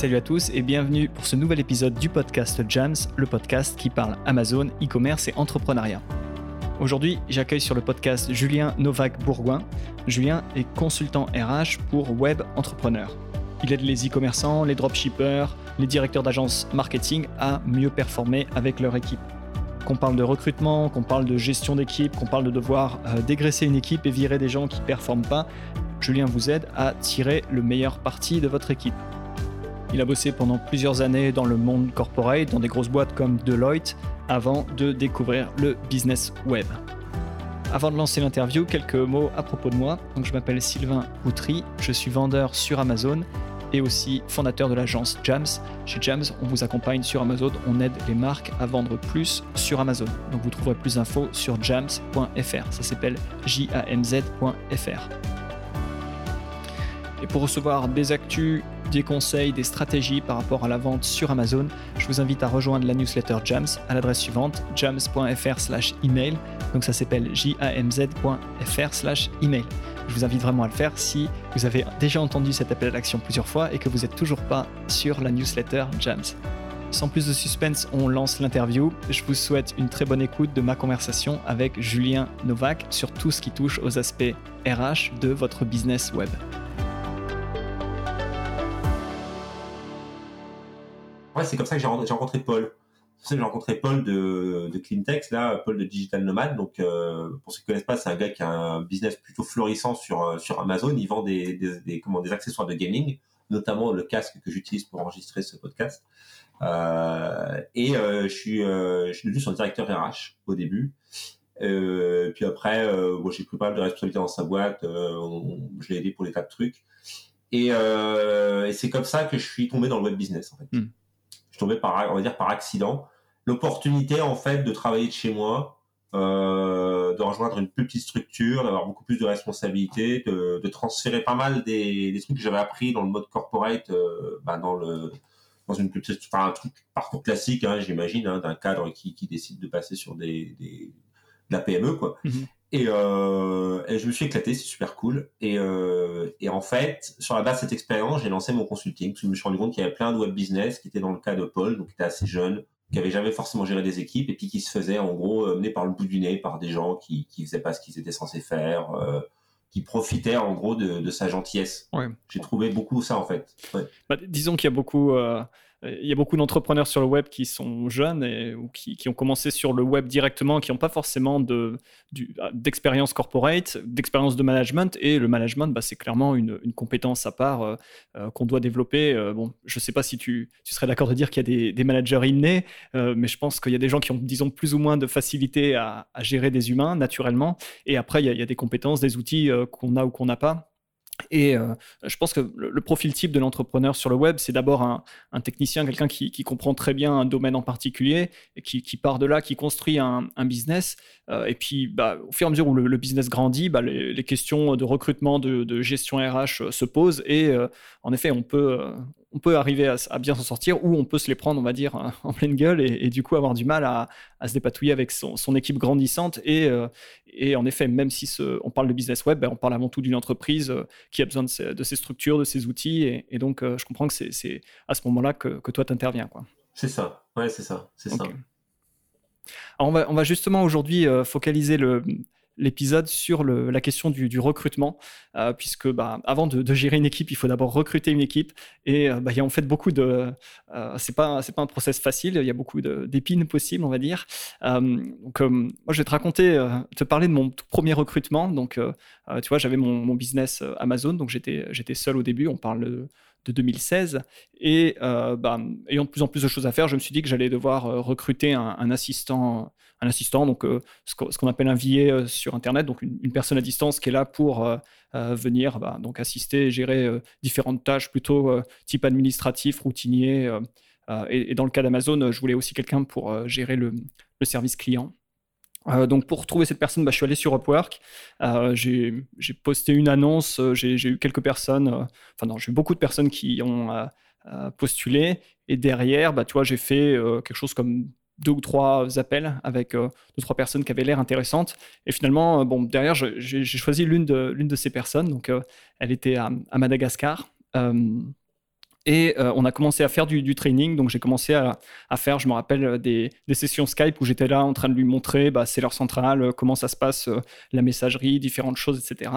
Salut à tous et bienvenue pour ce nouvel épisode du podcast Jams, le podcast qui parle Amazon, e-commerce et entrepreneuriat. Aujourd'hui, j'accueille sur le podcast Julien Novak-Bourgoin. Julien est consultant RH pour Web Entrepreneur. Il aide les e-commerçants, les dropshippers, les directeurs d'agences marketing à mieux performer avec leur équipe. Qu'on parle de recrutement, qu'on parle de gestion d'équipe, qu'on parle de devoir euh, dégraisser une équipe et virer des gens qui ne performent pas, Julien vous aide à tirer le meilleur parti de votre équipe. Il a bossé pendant plusieurs années dans le monde corporate, dans des grosses boîtes comme Deloitte, avant de découvrir le business web. Avant de lancer l'interview, quelques mots à propos de moi. Donc, je m'appelle Sylvain Boutry, je suis vendeur sur Amazon et aussi fondateur de l'agence Jams. Chez Jams, on vous accompagne sur Amazon, on aide les marques à vendre plus sur Amazon. Donc vous trouverez plus d'infos sur jams.fr, ça s'appelle jamz.fr. Et pour recevoir des actus, des conseils, des stratégies par rapport à la vente sur Amazon, je vous invite à rejoindre la newsletter Jams à l'adresse suivante jams.fr/email. Donc ça s'appelle jamz.fr/email. Je vous invite vraiment à le faire si vous avez déjà entendu cet appel à l'action plusieurs fois et que vous n'êtes toujours pas sur la newsletter Jams. Sans plus de suspense, on lance l'interview. Je vous souhaite une très bonne écoute de ma conversation avec Julien Novak sur tout ce qui touche aux aspects RH de votre business web. C'est comme ça que j'ai rencontré Paul. C'est j'ai rencontré Paul de, de Cleantex, là, Paul de Digital Nomad. Donc, euh, pour ceux qui ne connaissent pas, c'est un gars qui a un business plutôt florissant sur, euh, Amazon. Il vend des, comment, des accessoires de gaming, notamment le casque que j'utilise pour enregistrer ce podcast. Euh, et je, suis, devenu son directeur RH au début. puis après, bon, j'ai pris pas mal de responsabilités dans sa boîte. je l'ai aidé pour des tas de trucs. Et, et c'est comme ça que je suis tombé dans le web business, en fait. Hmm tombé par, on va dire, par accident. L'opportunité, en fait, de travailler de chez moi, euh, de rejoindre une plus petite structure, d'avoir beaucoup plus de responsabilités, de, transférer pas mal des, trucs que j'avais appris dans le mode corporate, euh, bah, dans le dans une plus petite, enfin, un truc parcours classique, hein, j'imagine, hein, d'un cadre qui, décide de passer sur des, des de la PME, quoi. Mhm. Et, euh, et, je me suis éclaté, c'est super cool. Et, euh, et, en fait, sur la base de cette expérience, j'ai lancé mon consulting parce que je me suis rendu compte qu'il y avait plein de web business qui étaient dans le cas de Paul, donc qui était assez jeune, qui avait jamais forcément géré des équipes et puis qui se faisait en gros euh, mener par le bout du nez par des gens qui qui faisaient pas ce qu'ils étaient censés faire, euh, qui profitaient en gros de, de sa gentillesse. Ouais. J'ai trouvé beaucoup ça en fait. Ouais. Bah, disons qu'il y a beaucoup euh, il y a beaucoup d'entrepreneurs sur le web qui sont jeunes et, ou qui, ont commencé sur le web directement, qui n'ont pas forcément d'expérience corporate, d'expérience de management. Et le management, bah, c'est clairement une, compétence à part euh, euh, qu'on doit développer. Euh, bon, je ne sais pas si tu, serais d'accord de dire qu'il y a des, managers innés, mais je pense qu'il y a des gens qui ont, disons, plus ou moins de facilité à, gérer des humains naturellement. Et après, il y a des compétences, des outils qu'on a ou qu'on n'a pas. Et euh, je pense que le, profil type de l'entrepreneur sur le web, c'est d'abord un, technicien, quelqu'un qui, comprend très bien un domaine en particulier, et qui, part de là, qui construit un, business. Euh, et puis, bah, au fur et à mesure où le, business grandit, bah, les, questions de recrutement, de, gestion RH euh, se posent. Et en effet, on peut, on peut arriver à, bien s'en sortir ou on peut se les prendre, on va dire, en pleine gueule et, du coup avoir du mal à, se dépatouiller avec son, équipe grandissante. Et, en effet, même si on parle de business web, ben, on parle avant tout d'une entreprise qui a besoin de, ces, structures, de ces outils. Et, donc, euh, je comprends que c'est à ce moment-là que, toi, tu interviens. C'est ça, ouais, c'est ça, c'est ça. Alors on va, on va justement aujourd'hui focaliser le, l'épisode sur la question du, recrutement, euh, puisque bah, avant de, gérer une équipe, il faut d'abord recruter une équipe. Et euh, bah, il y a en fait beaucoup de. Euh, c'est pas c'est pas un process facile. Il y a beaucoup d'épines possibles, on va dire. donc moi, je vais te raconter, te parler de mon tout premier recrutement. Donc tu vois, j'avais mon, business Amazon, donc j'étais j'étais seul au début. On parle de de 2016. Et bah, ayant de plus en plus de choses à faire, je me suis dit que j'allais devoir recruter un, assistant, un assistant, donc ce qu'on appelle un VA sur Internet, donc une, personne à distance qui est là pour venir bah, donc assister et gérer différentes tâches plutôt type administratif, routinier. Et, dans le cas d'Amazon, je voulais aussi quelqu'un pour gérer le service client. Euh, donc pour trouver cette personne, bah, je suis allé sur Upwork. Euh, j'ai posté une annonce. Euh, j'ai eu quelques personnes, enfin non, j'ai eu beaucoup de personnes qui ont postulé. Et derrière, bah, tu vois, j'ai fait quelque chose comme deux ou trois appels avec deux deux trois personnes qui avaient l'air intéressantes. Et finalement, bon, derrière, j'ai choisi l'une de de ces personnes. Donc, elle était à Madagascar. Et euh, on a commencé à faire du, training. Donc, j'ai commencé à, faire, je me rappelle, des, sessions Skype où j'étais là en train de lui montrer, bah, c'est l'heure centrale, euh, comment ça se passe, euh, la messagerie, différentes choses, etc.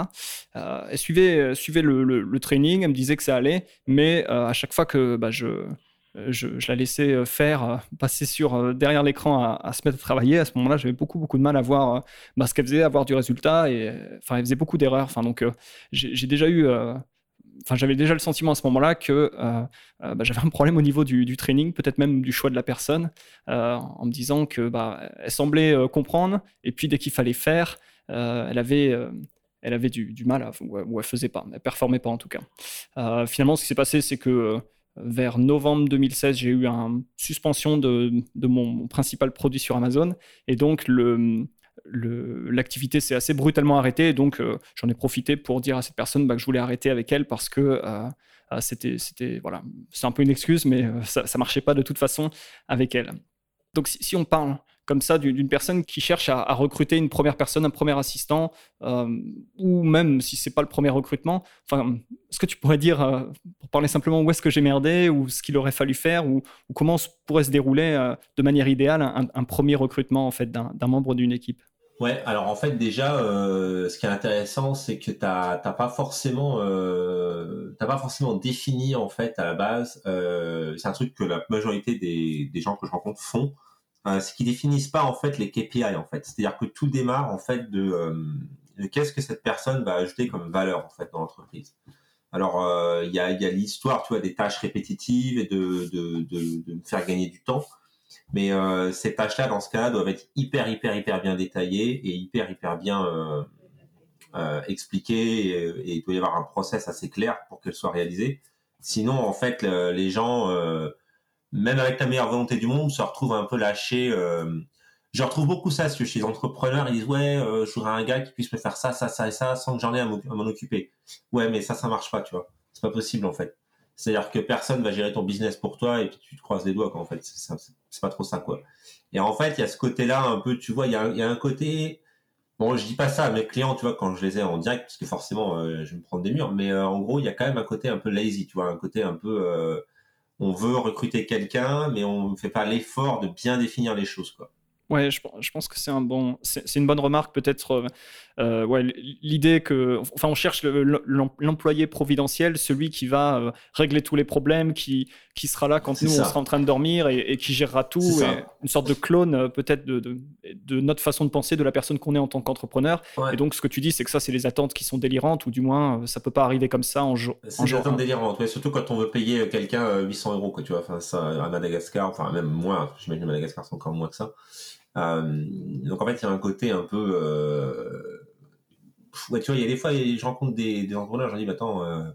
elle suivait, le, training, elle me disait que ça allait, mais à chaque fois que bah, je, je, la laissais faire, passer sur derrière l'écran à, se mettre à travailler. À ce moment-là, j'avais beaucoup beaucoup de mal à voir bah, ce qu'elle faisait, à voir du résultat. Et enfin, elle faisait beaucoup d'erreurs. Enfin, donc, j'ai déjà eu enfin, j'avais déjà le sentiment à ce moment-là que euh, euh, bah, j'avais un problème au niveau du, training, peut-être même du choix de la personne, euh, en me disant que bah, elle semblait comprendre, et puis dès qu'il fallait faire, elle avait elle avait du, mal, à, ou, elle faisait pas, elle performait pas en tout cas. finalement, ce qui s'est passé, c'est que vers novembre 2016, j'ai eu une suspension de, de, mon principal produit sur Amazon, et donc le, l'activité s'est assez brutalement arrêtée. donc, euh, j'en ai profité pour dire à cette personne bah, que je voulais arrêter avec elle parce que euh, euh, c'était, c'était, voilà, c'est un peu une excuse, mais ça, ça marchait pas de toute façon avec elle. Donc, si, on parle comme ça d'une personne qui cherche à, recruter une première personne, un premier assistant, ou même si c'est pas le premier recrutement, enfin, est-ce que tu pourrais dire, pour parler simplement, où est-ce que j'ai merdé, ou ce qu'il aurait fallu faire, ou, comment pourrait se dérouler de manière idéale un, premier recrutement en fait d'un membre d'une équipe? Ouais, alors en fait déjà, euh, ce qui est intéressant, c'est que t'as pas forcément, euh, pas forcément défini en fait à la base. Euh, c'est un truc que la majorité des, des gens que je rencontre font, euh, c'est qu'ils définissent pas en fait les KPI en fait. C'est-à-dire que tout démarre en fait de, euh, de qu'est-ce que cette personne va ajouter comme valeur en fait dans l'entreprise. Alors il y a, y a l'histoire, tu vois, des tâches répétitives et de, de, de, faire gagner du temps. Mais euh, ces tâches-là, dans ce cas-là, doivent être hyper, hyper, hyper bien détaillées et hyper, hyper bien euh, euh, expliquées. Et, il doit y avoir un process assez clair pour qu'elles soient réalisées. Sinon, en fait, les gens, même avec la meilleure volonté du monde, se retrouvent un peu lâchés. je retrouve beaucoup ça chez les entrepreneurs. Ils disent ouais, je voudrais un gars qui puisse me faire ça, ça, ça et ça sans que j'en ai à m'en occuper. Ouais, mais ça, ça marche pas, tu vois. C'est pas possible en fait. C'est-à-dire que personne va gérer ton business pour toi et puis tu te croises les doigts, quoi, en fait. C'est pas trop ça, quoi. Et en fait, il y a ce côté-là, un peu, tu vois, il y a, un côté. Bon, je dis pas ça à mes clients, tu vois, quand je les ai en direct, parce que forcément, euh, je vais me prendre des murs, mais euh, en gros, il y a quand même un côté un peu lazy, tu vois, un côté un peu. On veut recruter quelqu'un, mais on ne fait pas l'effort de bien définir les choses, quoi. Ouais, je, je, pense que c'est un bon, c'est une bonne remarque peut-être. Euh, euh, ouais, l'idée que, enfin, on cherche l'employé providentiel, celui qui va euh, régler tous les problèmes, qui qui sera là quand nous on sera en train de dormir et, qui gérera tout, une sorte de clone peut-être de, de, de, notre façon de penser de la personne qu'on est en tant qu'entrepreneur. Et donc ce que tu dis, c'est que ça, c'est les attentes qui sont délirantes, ou du moins ça peut pas arriver comme ça en jour. C'est des attentes délirantes, ouais, surtout quand on veut payer quelqu'un 800 euros, quoi, tu vois, enfin ça à Madagascar, enfin même moins, j'imagine Madagascar c'est encore moins que ça. Euh, donc en fait, il y a un côté un peu. Euh, ouais, tu vois, il y a des fois, je rencontre des, des entrepreneurs, je leur dis, bah, attends, euh,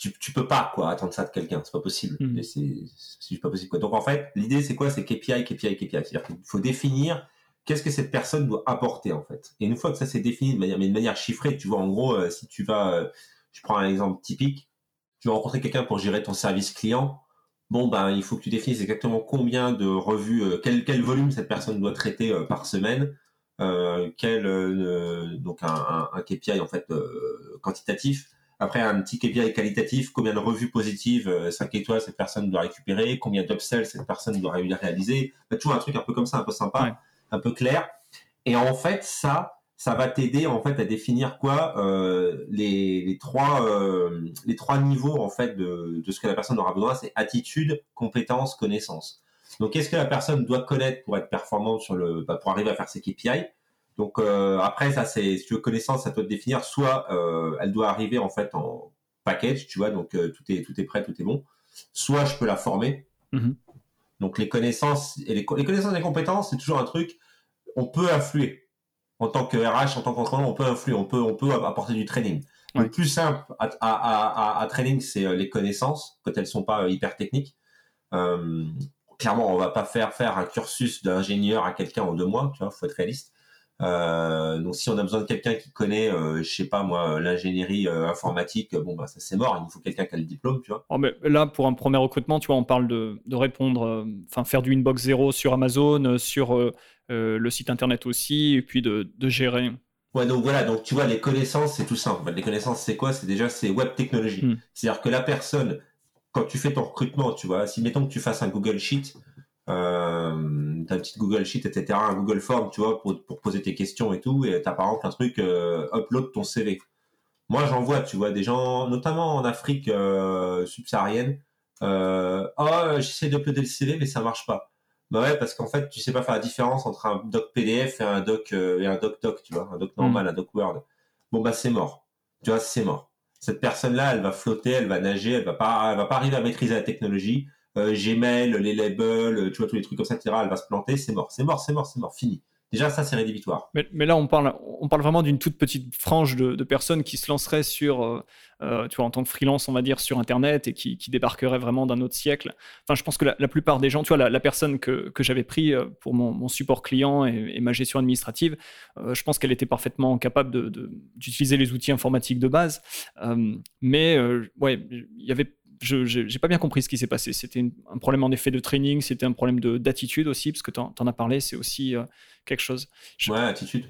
tu, tu peux pas quoi attendre ça de quelqu'un, c'est pas possible. Mm. C'est pas possible. Quoi. Donc en fait, l'idée c'est quoi? C'est KPI, KPI, KPI. C'est-à-dire qu'il faut définir qu'est-ce que cette personne doit apporter en fait. Et une fois que ça s'est défini de manière, mais de manière chiffrée, tu vois, en gros, si tu vas, je prends un exemple typique, tu vas rencontrer quelqu'un pour gérer ton service client bon ben il faut que tu définisses exactement combien de revues, euh, quel, quel volume cette personne doit traiter euh, par semaine, euh, quel donc un, un, KPI en fait quantitatif. Après un petit KPI qualitatif, combien de revues positives 5 étoiles cette personne doit récupérer, combien d'upsells cette personne doit réaliser. toujours un truc un peu comme ça, un peu sympa, un peu clair. Et en fait ça, ça va t'aider en fait à définir quoi euh, les, les, trois euh, les trois niveaux en fait de, de ce que la personne aura besoin c'est attitude compétence connaissance. Donc qu'est-ce que la personne doit connaître pour être performante sur le bah, pour arriver à faire ses KPI donc euh, après ça c'est si tu veux connaissance ça doit te définir. Soit euh, elle doit arriver en fait en package tu vois donc euh, tout est tout est prêt tout est bon. Soit je peux la former. Mm-hmm. donc les connaissances et les, les connaissances et les compétences c'est toujours un truc on peut influer en tant que RH, en tant qu'entrepreneur, on peut influer, on peut, on peut apporter du training. Le plus simple à, à, à, à training, c'est euh, les connaissances, quand elles sont pas euh, hyper techniques. Euh, clairement, on va pas faire faire un cursus d'ingénieur à quelqu'un en deux mois, tu vois, faut être réaliste. Euh, donc si on a besoin de quelqu'un qui connaît, euh, je sais pas moi, l'ingénierie euh, informatique, bon bah ça c'est mort. Il faut quelqu'un qui a le diplôme, tu vois. Oh, mais là pour un premier recrutement, tu vois, on parle de, de répondre, enfin faire du inbox zéro sur Amazon, sur le site internet aussi, et puis de, de gérer. Ouais, donc voilà, donc tu vois, les connaissances, c'est tout simple. Les connaissances, c'est quoi? C'est déjà, c'est web technologie. Hmm. C'est-à-dire que la personne, quand tu fais ton recrutement, tu vois, si mettons que tu fasses un Google Sheet, euh, ta petite Google Sheet, etc., un Google Form, tu vois, pour, pour poser tes questions et tout, et t'as par exemple un truc, euh, upload ton CV. Moi, j'en vois, tu vois, des gens, notamment en Afrique euh, subsaharienne, euh, oh, j'essaie d'uploader le CV, mais ça marche pas. Bah ouais, parce qu'en fait, tu sais pas faire la différence entre un doc PDF et un doc et un doc doc, tu vois, un doc normal, mm. un doc Word. Bon bah c'est mort. Tu vois, c'est mort. Cette personne-là, elle va flotter, elle va nager, elle va pas, elle va pas arriver à maîtriser la technologie. Euh, Gmail, les labels, tu vois tous les trucs comme ça, etc. Elle va se planter, c'est mort, c'est mort, c'est mort, c'est mort, fini. Déjà, ça, c'est rédhibitoire. Mais, mais, là, on parle, on parle vraiment d'une toute petite frange de, personnes qui se lanceraient sur, euh, euh, tu vois, en tant que freelance, on va dire, sur Internet et qui, débarqueraient vraiment d'un autre siècle. Enfin, je pense que la, plupart des gens, tu vois, la, personne que, que j'avais pris euh, pour mon, support client et, ma gestion administrative, je pense qu'elle était parfaitement capable d'utiliser les outils informatiques de base. mais, ouais, il y avait je n'ai pas bien compris ce qui s'est passé. C'était un problème en effet de training, c'était un problème d'attitude aussi, parce que tu en, as parlé, c'est aussi euh, quelque chose. Ouais, attitude.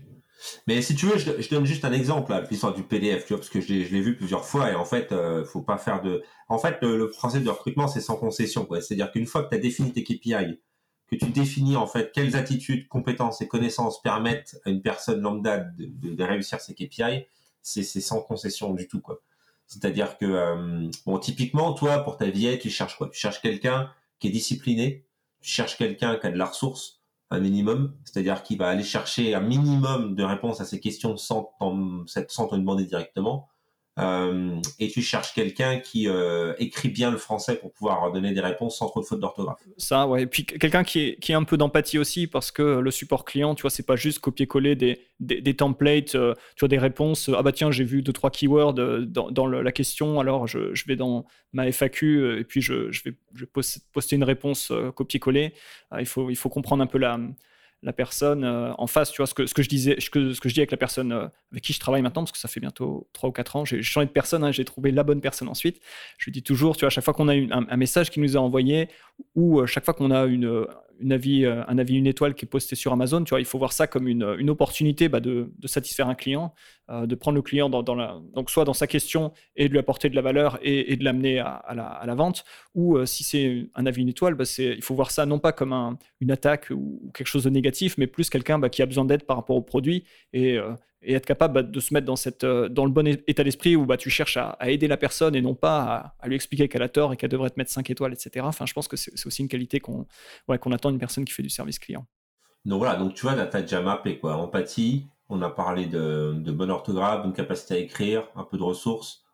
Mais si tu veux, je, donne juste un exemple, l'histoire du PDF, tu parce que je l'ai vu plusieurs fois, et en fait, euh, faut pas faire de... En fait, le, principe de recrutement, c'est sans concession. C'est-à-dire qu'une fois que tu as défini tes KPI, que tu définis en fait quelles attitudes, compétences et connaissances permettent à une personne lambda de, de, de réussir ses KPI, c'est sans concession du tout, quoi. C'est-à-dire que, euh, bon, typiquement, toi, pour ta vie, tu cherches quoi? Tu cherches quelqu'un qui est discipliné, tu cherches quelqu'un qui a de la ressource, un minimum, c'est-à-dire qui va aller chercher un minimum de réponses à ces questions sans sans te demander directement? Euh, et tu cherches quelqu'un qui euh, écrit bien le français pour pouvoir donner des réponses sans trop de fautes d'orthographe. Ça, ouais. Et puis quelqu'un qui est, qui est un peu d'empathie aussi, parce que le support client, tu vois, c'est pas juste copier-coller des, des, templates, euh, tu vois, des réponses. Ah bah tiens, j'ai vu deux, trois keywords dans, dans la question, alors je, je, vais dans ma FAQ et puis je, je vais, je poster une réponse copier-coller. il, faut, il faut comprendre un peu la la personne euh, en face, tu vois, ce que, ce que je disais, ce que, ce que je dis avec la personne euh, avec qui je travaille maintenant, parce que ça fait bientôt 3 ou 4 ans, j'ai changé de personne, hein, j'ai trouvé la bonne personne ensuite. Je lui dis toujours, tu vois, à chaque fois qu'on a un, message qui nous a envoyé, ou euh, chaque fois qu'on a une, une avis, euh, un avis une étoile qui est posté sur Amazon, tu vois, il faut voir ça comme une, une opportunité bah, de, de, satisfaire un client, euh, de prendre le client dans, la, donc soit dans sa question et de lui apporter de la valeur et, de l'amener à, à, la, à, la, vente, ou euh, si c'est un avis une étoile, bah, il faut voir ça non pas comme un, une attaque ou, quelque chose de négatif, mais plus quelqu'un bah, qui a besoin d'aide par rapport au produit et, et être capable bah, de se mettre dans, cette, euh, dans le bon état d'esprit où bah, tu cherches à, aider la personne et non pas à, lui expliquer qu'elle a tort et qu'elle devrait te mettre 5 étoiles, etc. Enfin, je pense que c'est aussi une qualité qu'on ouais, qu'on attend d'une personne qui fait du service client. Donc voilà, donc tu vois, tu as déjà mappé quoi. Empathie, on a parlé de, bonne orthographe, d'une capacité à écrire, un peu de ressources,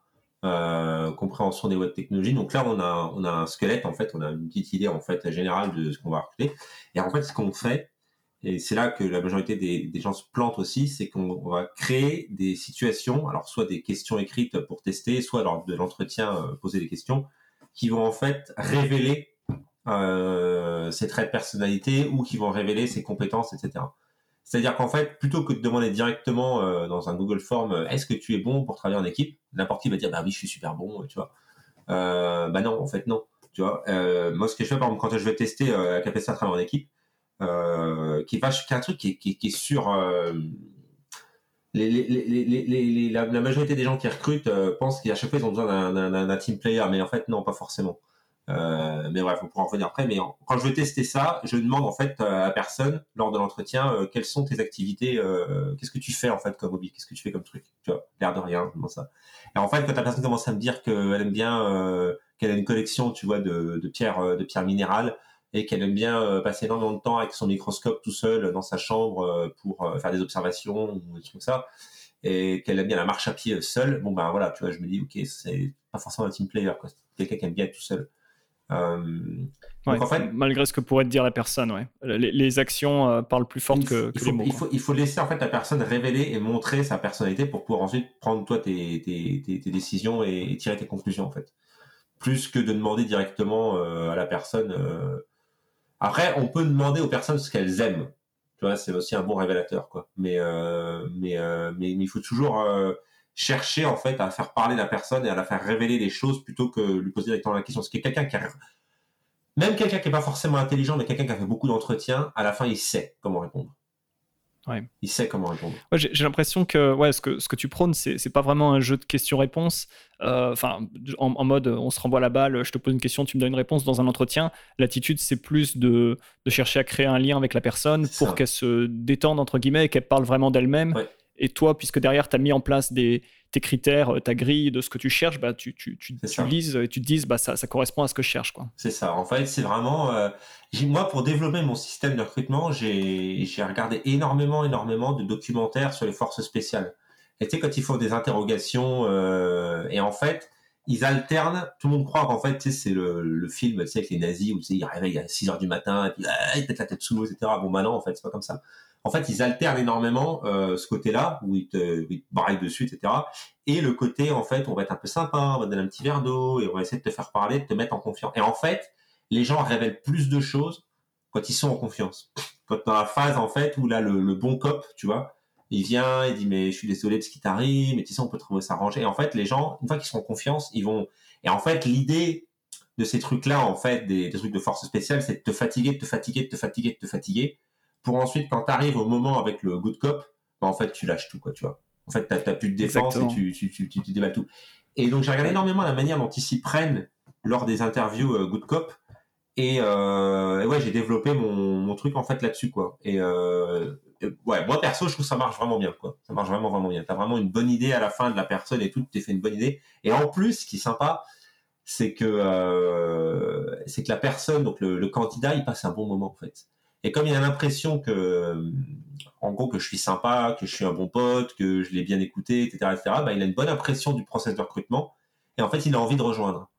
euh, compréhension des web technologies. Donc là, on a, on a un squelette, en fait, on a une petite idée en fait générale de ce qu'on va recruter. Et en fait, ce qu'on fait, et c'est là que la majorité des, gens se plantent aussi, c'est qu'on va créer des situations, alors soit des questions écrites pour tester, soit lors de l'entretien euh, poser des questions, qui vont en fait révéler euh, ses traits de personnalité ou qui vont révéler ses compétences, etc. C'est-à-dire qu'en fait, plutôt que de demander directement euh, dans un Google Form, euh, est-ce que tu es bon pour travailler en équipe N'importe qui va dire, bah oui, je suis super bon, tu vois. Euh, bah non, en fait, non. Tu vois, moi, ce que je fais, par exemple, quand je vais tester la capacité à travailler en équipe, euh, qui est pas un truc qui, qui, qui est sur la, majorité des gens qui recrutent euh, pensent qu'à chaque fois ils ont besoin d'un team player, mais en fait non, pas forcément. Euh, mais bref, on pourra en revenir après. Mais quand je veux tester ça, je demande en fait à personne lors de l'entretien quelles sont tes activités, qu'est-ce que tu fais en fait comme hobby, qu'est-ce que tu fais comme truc, tu vois, l'air de rien, comment ça. Et en fait, quand la personne commence à me dire qu'elle aime bien, qu'elle a une collection, tu vois, de pierres, de pierres minérales, et qu'elle aime bien euh, passer énormément de temps avec son microscope tout seul dans sa chambre euh, pour euh, faire des observations ou des trucs comme ça, et qu'elle aime bien la marche à pied seule, bon ben voilà, tu vois, je me dis, ok, c'est pas forcément un team player, quoi. quelqu'un qui aime bien être tout seul. donc en fait, malgré ce que pourrait te dire la personne, ouais. les, actions parlent plus fort que, les mots. Il faut, il faut, laisser en fait la personne révéler et montrer sa personnalité pour pouvoir ensuite prendre toi tes, tes, tes, décisions et, tirer tes conclusions en fait. Plus que de demander directement à la personne après, on peut demander aux personnes ce qu'elles aiment. Tu vois, c'est aussi un bon révélateur, quoi. Mais, euh, euh, il faut toujours euh, chercher, en fait, à faire parler la personne et à la faire révéler les choses plutôt que lui poser directement la question. Ce qui quelqu'un qui. Même quelqu'un qui n'est pas forcément intelligent, mais quelqu'un qui a fait beaucoup d'entretiens, à la fin, il sait comment répondre. Il sait comment répondre. j'ai l'impression que, ouais, ce que ce que tu prônes, c'est pas vraiment un jeu de questions-réponses. Euh, enfin, en, mode, on se renvoie la balle, je te pose une question, tu me donnes une réponse dans un entretien. L'attitude, c'est plus de, de, chercher à créer un lien avec la personne pour qu'elle se détende entre guillemets et qu'elle parle vraiment d'elle-même. Et toi, puisque derrière, tu as mis en place des, tes critères, euh, ta grille de ce que tu cherches, bah, tu, tu, tu, tu lises et tu te dises, bah, ça, ça correspond à ce que je cherche. C'est ça. En fait, c'est vraiment. Euh, moi, pour développer mon système de recrutement, j'ai regardé énormément, énormément de documentaires sur les forces spéciales. Et tu sais, quand ils font des interrogations, euh, et en fait, ils alternent. Tout le monde croit qu'en fait, c'est le, le, film, tu sais, avec les nazis où tu sais, ils réveillent à 6 h du matin, et puis ah, ils la tête sous l'eau, etc. Bon, bah non, en fait, c'est pas comme ça en fait, ils alternent énormément euh, ce côté-là, où ils te, ils te dessus, etc. Et le côté, en fait, on va être un peu sympa, on va donner un petit verre d'eau, et on va essayer de te faire parler, de te mettre en confiance. Et en fait, les gens révèlent plus de choses quand ils sont en confiance. Quand dans la phase, en fait, où là, le, bon cop, tu vois, il vient, il dit, mais je suis désolé de ce qui t'arrive, mais tu sais, on peut trouver ça rangé. Et en fait, les gens, une fois qu'ils sont en confiance, ils vont... Et en fait, l'idée de ces trucs-là, en fait, des, des trucs de force spéciale, c'est de te fatiguer, de te fatiguer, de te fatiguer, de te fatiguer pour ensuite, quand tu arrives au moment avec le good cop, bah, en fait, tu lâches tout, quoi, tu vois. En fait, tu n'as plus de défense et tu, tu, tu, tu, déballes tout. Et donc, j'ai regardé énormément la manière dont ils s'y prennent lors des interviews euh, good cop. Et, euh, ouais, j'ai développé mon, mon, truc en fait là-dessus, quoi. Et euh, ouais, moi perso, je trouve que ça marche vraiment bien, quoi. Ça marche vraiment vraiment bien. T'as vraiment une bonne idée à la fin de la personne et tout, tu t'es fait une bonne idée. Et en plus, ce qui est sympa, c'est que euh, c'est que la personne, donc le, le, candidat, il passe un bon moment en fait. Et comme il a l'impression que, euh, en gros, que je suis sympa, que je suis un bon pote, que je l'ai bien écouté, etc., etc., bah, il a une bonne impression du process de recrutement. Et en fait, il a envie de rejoindre.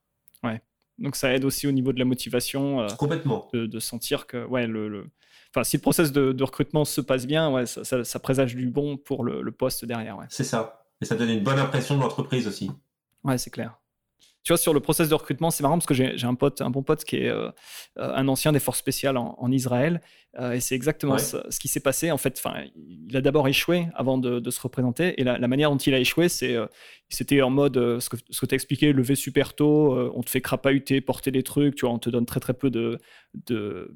Ouais. Donc ça aide aussi au niveau de la motivation. Euh, Complètement. De, sentir que, ouais, le, Enfin, si le process de, recrutement se passe bien, ouais, ça, ça, présage du bon pour le, poste derrière. Ouais. C'est ça. Et ça donne une bonne impression de l'entreprise aussi. Ouais, c'est clair tu vois, sur le process de recrutement, c'est marrant parce que j'ai un pote, un bon pote qui est euh, euh, un ancien des forces spéciales en, Israël, euh, et c'est exactement ce, qui s'est passé. En fait, enfin, il a d'abord échoué avant de, se représenter, et la, manière dont il a échoué, c'est, c'était en mode ce que, ce que tu as expliqué, lever super tôt, on te fait crapahuter, porter des trucs, tu vois, on te donne très très peu de, de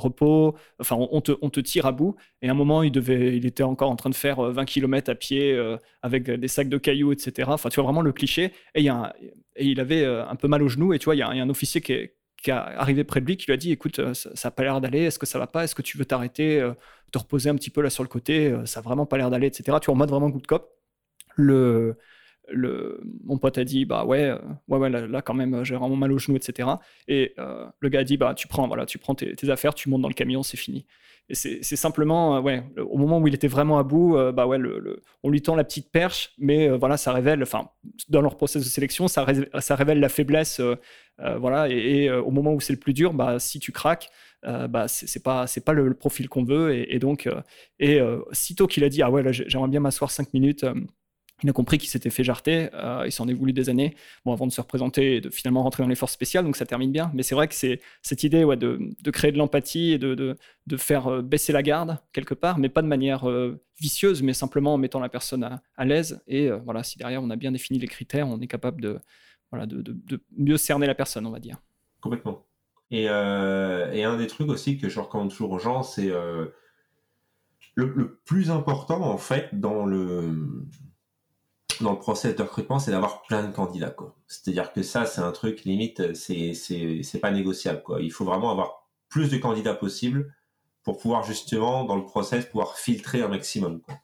repos, enfin on te, tire à bout. Et à un moment, il, devait, il était encore en train de faire 20 km à pied avec des sacs de cailloux, etc. Enfin, tu vois vraiment le cliché. Et il avait euh, un peu mal au genou. Et tu vois, il y, a un officier qui est, arrivé près de lui qui lui a dit écoute euh, ça n'a pas l'air d'aller est-ce que ça va pas? Est-ce que tu veux t'arrêter euh, te reposer un petit peu là sur le côté? Ça n'a vraiment pas l'air d'aller etc tu vois en mode vraiment good cop le, le mon pote a dit bah ouais ouais ouais là, quand même j'ai vraiment mal au genou etc et le gars a dit bah tu prends voilà tu prends tes, affaires tu montes dans le camion c'est fini. C'est simplement, euh, ouais, au moment où il était vraiment à bout, euh, bah ouais, on lui tend la petite perche, mais euh, voilà, ça révèle, enfin, dans leur processus de sélection, ça, ça révèle la faiblesse, voilà, et, au moment où c'est le plus dur, bah, si tu craques, bah, c'est pas, c'est pas le, profil qu'on veut, et, donc, et sitôt qu'il a dit, ah ouais, j'aimerais bien m'asseoir cinq minutes il a compris qu'il s'était fait jarter, euh, il s'en est voulu des années, avant de se représenter et de finalement rentrer dans les forces spéciales, donc ça termine bien. Mais c'est vrai que c'est cette idée de, créer de l'empathie et de, faire euh, baisser la garde quelque part, mais pas de manière euh, vicieuse, mais simplement en mettant la personne à, l'aise. Et voilà, si derrière on a bien défini les critères, on est capable de, mieux cerner la personne, on va dire. Complètement. Et, un des trucs aussi que je recommande toujours aux gens, c'est le plus important en fait dans le dans le process de recrutement, c'est d'avoir plein de candidats. C'est-à-dire que ça, c'est un truc limite, c'est c'est pas négociable. Quoi. Il faut vraiment avoir plus de candidats possible pour pouvoir justement dans le process pouvoir filtrer un maximum. Quoi.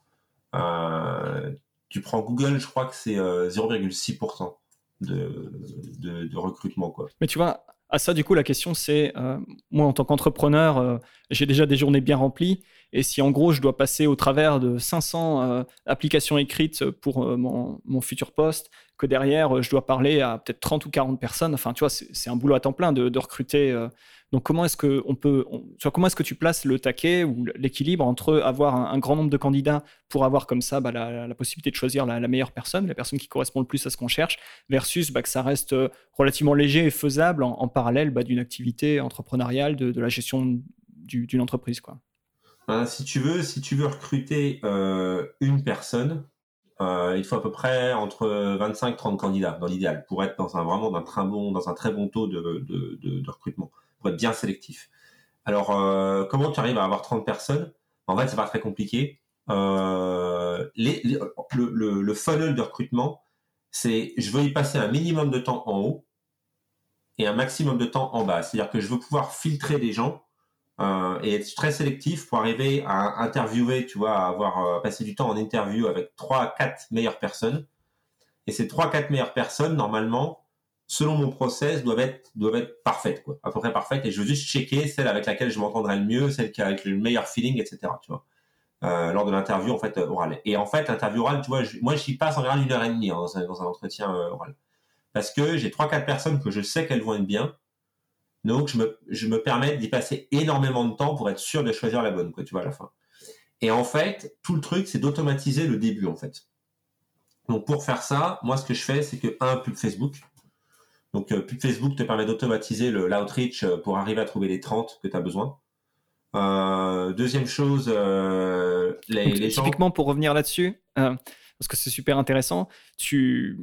Euh, tu prends Google, je crois que c'est 0,6% euh, de, de, de, recrutement. Quoi. Mais tu vois, à ça, du coup, la question, c'est, euh, moi, en tant qu'entrepreneur, euh, j'ai déjà des journées bien remplies. Et si, en gros, je dois passer au travers de 500 euh, applications écrites pour mon, futur poste, que derrière, je dois parler à peut-être 30 ou 40 personnes, enfin, tu vois, c'est un boulot à temps plein de recruter donc comment est-ce que on peut, comment est-ce que tu places le taquet ou l'équilibre entre avoir un, grand nombre de candidats pour avoir comme ça bah, la, possibilité de choisir la, meilleure personne, la personne qui correspond le plus à ce qu'on cherche, versus bah, que ça reste euh, relativement léger et faisable en, parallèle bah, d'une activité entrepreneuriale, de, la gestion d'une entreprise, quoi. si tu veux, si tu veux recruter euh, une personne, euh, il faut à peu près entre 25 et 30 candidats dans l'idéal pour être dans un vraiment d'un très bon dans un très bon taux de recrutement pour être bien sélectif. Alors, euh, comment tu arrives à avoir 30 personnes? En fait, c'est pas très compliqué. Euh, le, funnel de recrutement, c'est je veux y passer un minimum de temps en haut et un maximum de temps en bas. C'est-à-dire que je veux pouvoir filtrer des gens euh, et être très sélectif pour arriver à interviewer, tu vois, à avoir passé du temps en interview avec trois quatre meilleures personnes. Et ces trois quatre meilleures personnes, normalement, selon mon process, doivent être parfaites, à peu près parfaites. Et je veux juste checker celle avec laquelle je m'entendrai le mieux, celle qui a le meilleur feeling, etc. Tu vois. Euh, lors de l'interview en fait orale. Et en fait, l'interview orale, tu vois, je, moi j'y passe en général une heure et demie hein, dans, un, entretien oral, parce que j'ai trois quatre personnes que je sais qu'elles vont être bien, donc, je me, je me permets d'y passer énormément de temps pour être sûr de choisir la bonne, quoi, tu vois, à la fin. Et en fait, tout le truc, c'est d'automatiser le début, en fait. Donc, pour faire ça, moi, ce que je fais, c'est que, un, pub Facebook. Donc, euh, Facebook te permet d'automatiser l'outreach euh, pour arriver à trouver les 30 que tu as besoin. Euh, deuxième chose, les, les Typiquement, pour revenir là-dessus, parce que c'est super intéressant, tu,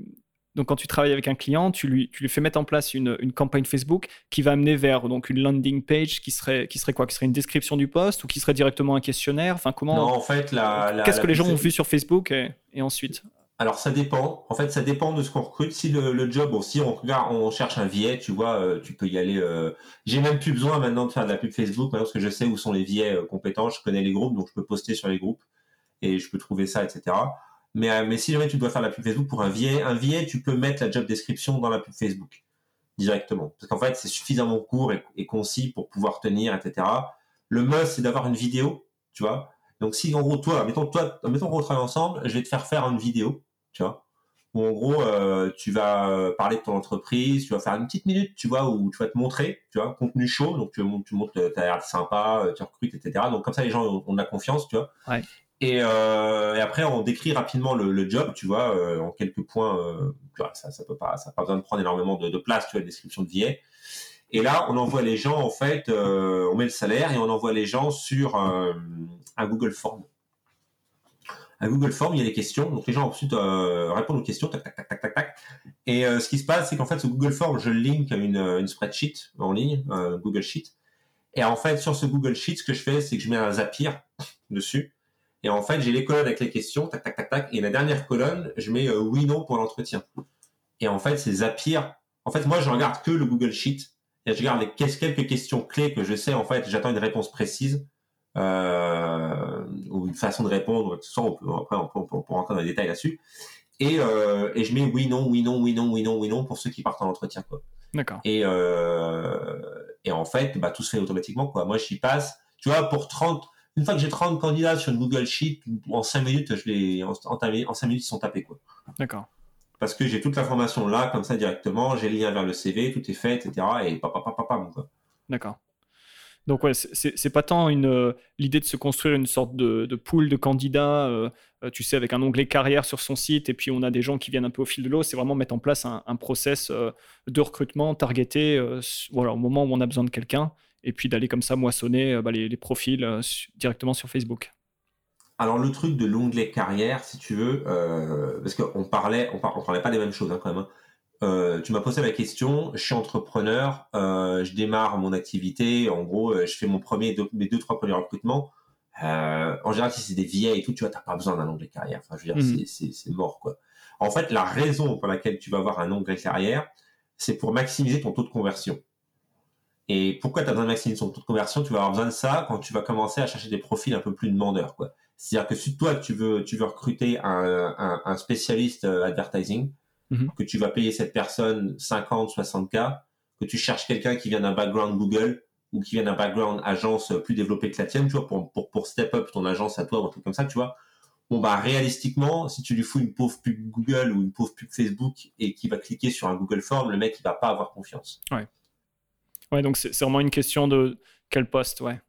donc, quand tu travailles avec un client, tu lui, tu lui fais mettre en place une, une, campagne Facebook qui va amener vers donc une landing page qui serait, qui serait quoi? Qui serait une description du poste ou qui serait directement un questionnaire? Enfin, comment Non, en fait, la, qu'est-ce que les gens ont vu sur Facebook et, et ensuite? Alors ça dépend. En fait, ça dépend de ce qu'on recrute. Si le, job, bon, si on regarde, on cherche un VA, tu vois, euh, tu peux y aller. Euh... J'ai même plus besoin maintenant de faire de la pub Facebook, maintenant parce que je sais où sont les VA euh, compétents, je connais les groupes, donc je peux poster sur les groupes et je peux trouver ça, etc. Mais, euh, mais si jamais tu dois faire la pub Facebook pour un VA, un VA, tu peux mettre la job description dans la pub Facebook directement. Parce qu'en fait, c'est suffisamment court et, concis pour pouvoir tenir, etc. Le must, c'est d'avoir une vidéo, tu vois. Donc, si en gros, toi, mettons, toi, mettons qu'on travaille ensemble, je vais te faire faire une vidéo, tu vois. Où en gros, euh, tu vas euh, parler de ton entreprise, tu vas faire une petite minute, tu vois, où tu vas te montrer, tu vois, contenu chaud, donc tu, tu montres, tu as l'air sympa, tu recrutes, etc. Donc comme ça, les gens ont, ont de la confiance, tu vois. Ouais. Euh, et, après, on décrit rapidement le, job, tu vois, euh, en quelques points. Euh, ça, ça peut pas, ça pas besoin de prendre énormément de, place, tu vois, la description de VA. Et là, on envoie les gens, en fait, on met le salaire et on envoie les gens sur un Google Form. Un Google Form, il y a des questions, donc les gens ensuite répondent aux questions, tac, tac, tac, tac, tac, Et ce qui se passe, c'est qu'en fait, ce Google Form, je link à une, une spreadsheet en ligne, Google Sheet. Et en fait, sur ce Google Sheet, ce que je fais, c'est que je mets un Zapier dessus et en fait, j'ai les colonnes avec les questions, tac, tac, tac, tac. Et la dernière colonne, je mets euh, oui, non pour l'entretien. Et en fait, c'est Zapier. En fait, moi, je regarde que le Google Sheet. Et je regarde les quelques questions clés que je sais. En fait, j'attends une réponse précise. Euh, ou une façon de répondre. Soit on peut, après, on peut, on peut, rentrer dans les détails là-dessus. Et, euh, et je mets oui, non, oui, non, oui, non, oui, non, oui, non pour ceux qui partent en entretien. Quoi. D'accord. Et, euh, et en fait, bah, tout se fait automatiquement. Quoi. Moi, j'y passe. Tu vois, pour 30, une fois que j'ai 30 candidats sur une Google Sheet, en 5 minutes, je les, en, en 5 minutes, ils sont tapés, quoi. D'accord. Parce que j'ai toute l'information là, comme ça, directement, j'ai le lien vers le CV, tout est fait, etc. Et papa, papa, papa, quoi. D'accord. Donc ouais, c'est pas tant une euh, l'idée de se construire une sorte de, de pool de candidats, euh, euh, tu sais, avec un onglet carrière sur son site, et puis on a des gens qui viennent un peu au fil de l'eau. C'est vraiment mettre en place un, un process de recrutement targeté, voilà, au moment où on a besoin de quelqu'un, et puis d'aller comme ça moissonner bah, les, profils directement sur Facebook. Alors le truc de l'onglet carrière, si tu veux, euh, parce qu'on parlait, on, parlait pas des mêmes choses hein, quand même. Hein. tu m'as posé la question, je suis entrepreneur, je démarre mon activité, en gros, je fais mon premier, mes deux trois premiers recrutements. en général, si c'est des vieilles et tout, tu vois, t'as pas besoin d'un onglet carrière. Enfin, je veux dire, mmh. c'est mort quoi. En fait, la raison pour laquelle tu vas avoir un onglet carrière, c'est pour maximiser ton taux de conversion. Et pourquoi tu as besoin de maximiser ton taux de conversion? Tu vas avoir besoin de ça quand tu vas commencer à chercher des profils un peu plus demandeurs. quoi. C'est-à-dire que si toi, tu veux, tu veux recruter un, un, spécialiste euh, advertising, mhm. que tu vas payer cette personne 50, 60K, que tu cherches quelqu'un qui vient d'un background Google ou qui vient d'un background agence plus développé que la tienne, tu vois, pour, pour, pour step up ton agence à toi ou un truc comme ça, tu vois. Bon, bah, réalistiquement, si tu lui fous une pauvre pub Google ou une pauvre pub Facebook et qui va cliquer sur un Google Form, le mec, il va pas avoir confiance. Ouais. Ouais, donc c'est vraiment une question de quel poste, ouais.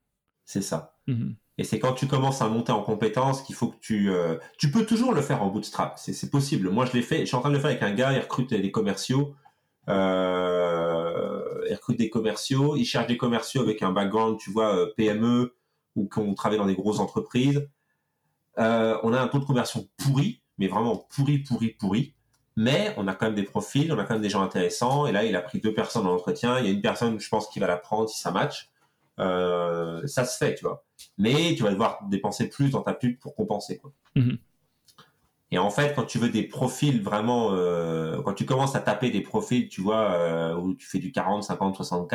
C'est ça. Mhm. Et c'est quand tu commences à monter en compétences qu'il faut que tu... Euh, tu peux toujours le faire en bootstrap, c'est possible. Moi, je l'ai fait, je suis en train de le faire avec un gars, il recrute des commerciaux. Euh, il recrute des commerciaux, il cherche des commerciaux avec un background, tu vois, euh, PME ou qu'on travaille dans des grosses entreprises. On a un taux de conversion pourri, mais vraiment pourri, pourri, pourri. Mais on a quand même des profils, on a quand même des gens intéressants. Et là, il a pris deux personnes en entretien. Il y a une personne, je pense, qui va la prendre si ça match. Ça se fait, tu vois. Mais tu vas devoir dépenser plus dans ta pub pour compenser, quoi. Mhm. Et en fait, quand tu veux des profils vraiment, quand tu commences à taper des profils, tu vois, où tu fais du 40, 50, 60 k,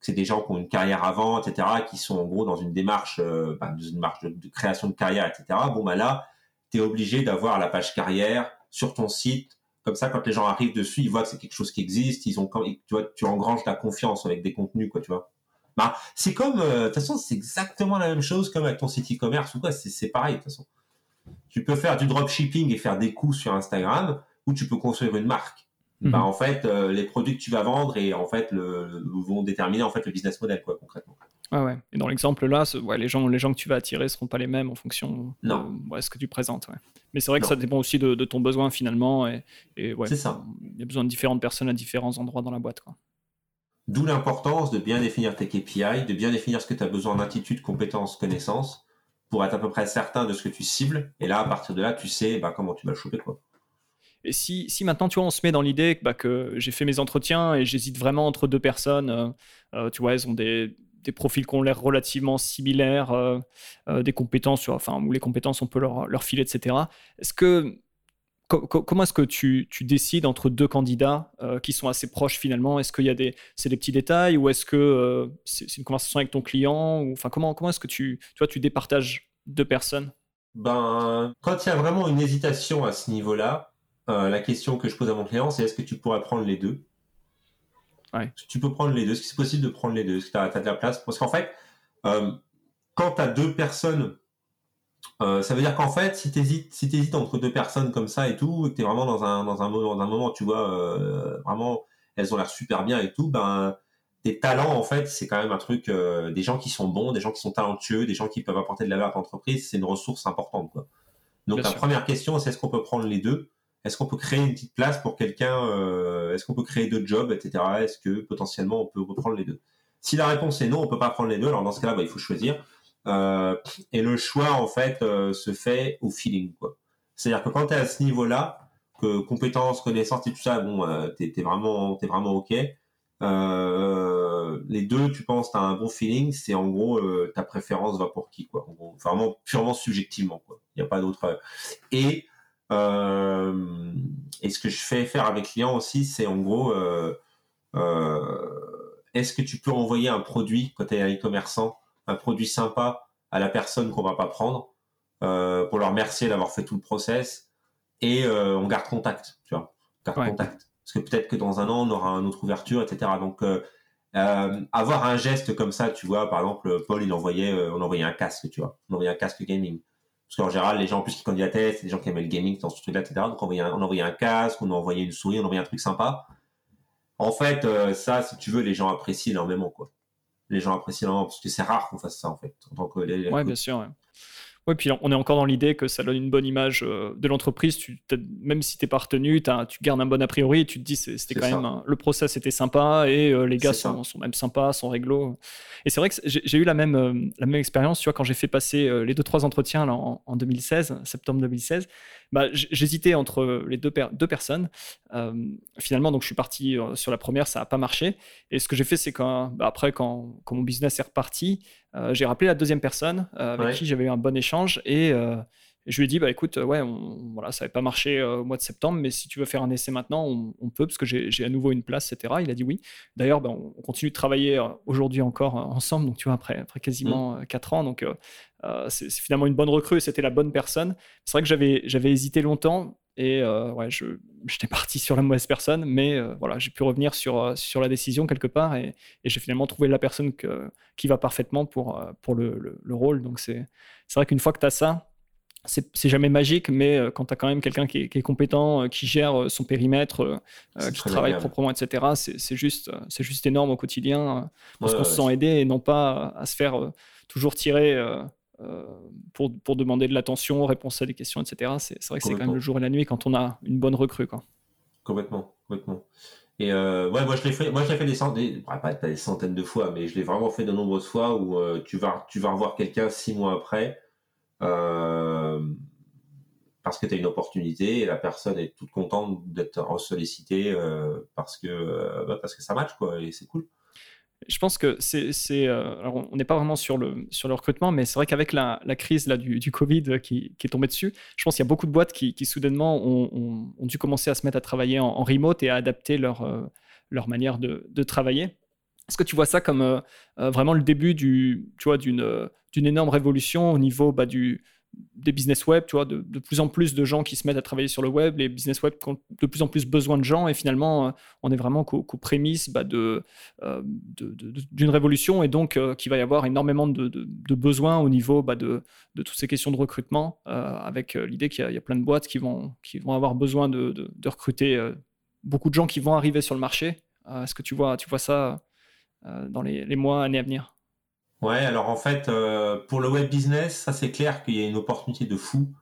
c'est des gens qui ont une carrière avant, etc., qui sont en gros dans une démarche, bah, dans une démarche de, création de carrière, etc. Bon, bah là, tu es obligé d'avoir la page carrière sur ton site. Comme ça, quand les gens arrivent dessus, ils voient que c'est quelque chose qui existe. Ils ont, tu vois, tu engranges ta confiance avec des contenus, quoi, tu vois. Bah, c'est comme, euh, de toute façon, c'est exactement la même chose comme avec ton site e-commerce ou quoi. C'est pareil, de toute façon. Tu peux faire du dropshipping et faire des coûts sur Instagram, ou tu peux construire une marque. Mhm. Bah, en fait, euh, les produits que tu vas vendre et en fait le, vont déterminer en fait le business model, quoi, concrètement. ouais. Et dans l'exemple là, ouais, les gens, les gens que tu vas attirer seront pas les mêmes en fonction de ce que tu présentes. Ouais. Mais c'est vrai que ça dépend aussi de, ton besoin finalement. Et, et ouais, c'est ça. Il y a besoin de différentes personnes à différents endroits dans la boîte. Quoi. D'où l'importance de bien définir tes KPI, de bien définir ce que tu as besoin d'attitude, compétences, connaissances, pour être à peu près certain de ce que tu cibles. Et là, à partir de là, tu sais bah, comment tu vas le choper. Quoi. Et si, maintenant, tu vois, on se met dans l'idée bah, que j'ai fait mes entretiens et j'hésite vraiment entre deux personnes, euh, euh, tu vois, elles ont des, des profils qui ont l'air relativement similaires, euh, des compétences, enfin, où les compétences, on peut leur, leur filer, etc. Est-ce que comment est-ce que tu, décides entre deux candidats euh, qui sont assez proches finalement? Est-ce qu'il y a des, c'est des petits détails ou est-ce que euh, c'est, une conversation avec ton client ou, Enfin, comment, comment est-ce que tu, tu, vois, tu départages deux personnes? Ben, quand il y a vraiment une hésitation à ce niveau-là, euh, la question que je pose à mon client, c'est est-ce que tu pourrais prendre les deux? Tu peux prendre les deux. Est-ce que c'est possible de prendre les deux? Est-ce que tu as, de la place? Parce qu'en fait, quand tu as deux personnes euh, ça veut dire qu'en fait, si tu hésites, si entre deux personnes comme ça et tout, et que tu es vraiment dans un, dans un, dans un moment, tu vois, euh, vraiment, elles ont l'air super bien et tout, ben, tes talents, en fait, c'est quand même un truc, euh, des gens qui sont bons, des gens qui sont talentueux, des gens qui peuvent apporter de la valeur à l'entreprise, c'est une ressource importante, quoi. Donc, la première question, c'est est-ce qu'on peut prendre les deux? Est-ce qu'on peut créer une petite place pour quelqu'un Est-ce qu'on peut créer deux jobs, etc. Est-ce que potentiellement on peut reprendre les deux? Si la réponse est non, on peut pas prendre les deux. Alors dans ce cas-là, bah, il faut choisir. Euh, et le choix, en fait, euh, se fait au feeling. quoi. C'est-à-dire que quand tu es à ce niveau-là, que compétences, connaissances et tout ça, bon, euh, tu es, vraiment, es vraiment OK. les deux, tu penses, tu as un bon feeling, c'est en gros ta préférence va pour qui, quoi. vraiment purement subjectivement, quoi. Il n'y a pas d'autre. Et, et ce que je fais faire avec clients aussi, c'est en gros, est-ce que tu peux envoyer un produit quand tu es un e-commerçant? Un produit sympa à la personne qu'on va pas prendre euh, pour leur remercier d'avoir fait tout le process et euh, on garde contact, tu vois, garde contact. Parce que peut-être que dans un an on aura une autre ouverture, etc. Donc euh, avoir un geste comme ça, tu vois, par exemple, Paul il envoyait, on envoyait un casque, tu vois, on envoyait un casque gaming. Parce qu'en général, les gens en plus qui candidataient, c'est des gens qui aimaient le gaming dans ce truc-là, etc. Donc on envoyait, un, on envoyait un casque, on envoyait une souris, on envoyait un truc sympa. En fait, ça, si tu veux, les gens apprécient énormément, quoi les gens apprécient énormément parce que c'est rare qu'on fasse ça en fait. En tant que, ouais, bien sûr. Oui, puis on est encore dans l'idée que ça donne une bonne image euh, de l'entreprise. Tu, même si tu n'es pas retenu, tu gardes un bon a priori et tu te dis c'était quand même le process était sympa et euh, les gars sont, sont, même sympas, sont réglo. Et c'est vrai que j'ai eu la même, euh, la même expérience, tu vois, quand j'ai fait passer les deux trois entretiens là, en, en 2016, septembre 2016 bah, j'hésitais entre les deux, deux personnes. Euh, finalement, donc je suis parti euh, sur la première, ça n'a pas marché. Et ce que j'ai fait, c'est qu'après, bah, après, quand, quand, mon business est reparti, euh, j'ai rappelé la deuxième personne avec qui j'avais eu un bon échange et je lui ai dit, bah écoute, ouais, voilà, ça n'avait pas marché au mois de septembre, mais si tu veux faire un essai maintenant, on, peut, parce que j'ai à nouveau une place, etc. Il a dit oui. D'ailleurs, bah, on, continue de travailler aujourd'hui encore ensemble, donc tu vois, après, après quasiment mmh. quatre ans. Donc, euh, c'est finalement une bonne recrue, c'était la bonne personne. C'est vrai que j'avais, hésité longtemps et euh, ouais, j'étais parti sur la mauvaise personne, mais euh, voilà, j'ai pu revenir sur, sur la décision quelque part et, et j'ai finalement trouvé la personne que, qui va parfaitement pour, pour le, le, rôle. Donc c'est vrai qu'une fois que tu as ça, c'est, jamais magique, mais quand tu as quand même quelqu'un qui est, qui est compétent, qui gère son périmètre, qui travaille proprement, etc., c'est, juste, juste énorme au quotidien parce qu'on se sent aidé et non pas à se faire toujours tirer euh, pour, pour, demander de l'attention, réponse à des questions, etc. C'est vrai que c'est quand même le jour et la nuit quand on a une bonne recrue. Quoi. Complètement, complètement. Et euh, ouais, moi je l'ai fait, moi je fait des centaines, pas, des centaines de fois, mais je l'ai vraiment fait de nombreuses fois où euh, tu vas, tu vas revoir quelqu'un six mois après parce que tu as une opportunité et la personne est toute contente d'être sollicitée parce que bah, parce que ça match quoi et c'est cool. Je pense que c'est. alors, on n'est pas vraiment sur le, sur le recrutement, mais c'est vrai qu'avec la, crise là, du, du Covid qui, qui, est tombée dessus, je pense qu'il y a beaucoup de boîtes qui, qui soudainement ont, dû commencer à se mettre à travailler en, remote et à adapter leur, leur manière de travailler. Est-ce que tu vois ça comme vraiment le début vois, d'une, énorme révolution au niveau bah, des business web, de, plus en plus de gens qui se mettent à travailler sur le web, les business web ont de plus en plus besoin de gens, et finalement, euh, on est vraiment qu'aux prémices bah, euh, d'une révolution, et donc euh, qu'il va y avoir énormément de, besoins au niveau bah, de, toutes ces questions de recrutement, avec l'idée qu'il y, a plein de boîtes qui vont, avoir besoin de, recruter beaucoup de gens qui vont arriver sur le marché. Est-ce que tu vois ça dans les, mois, années à venir Ouais, alors en fait, euh, pour le web business, ça c'est clair qu'il y a une opportunité de fou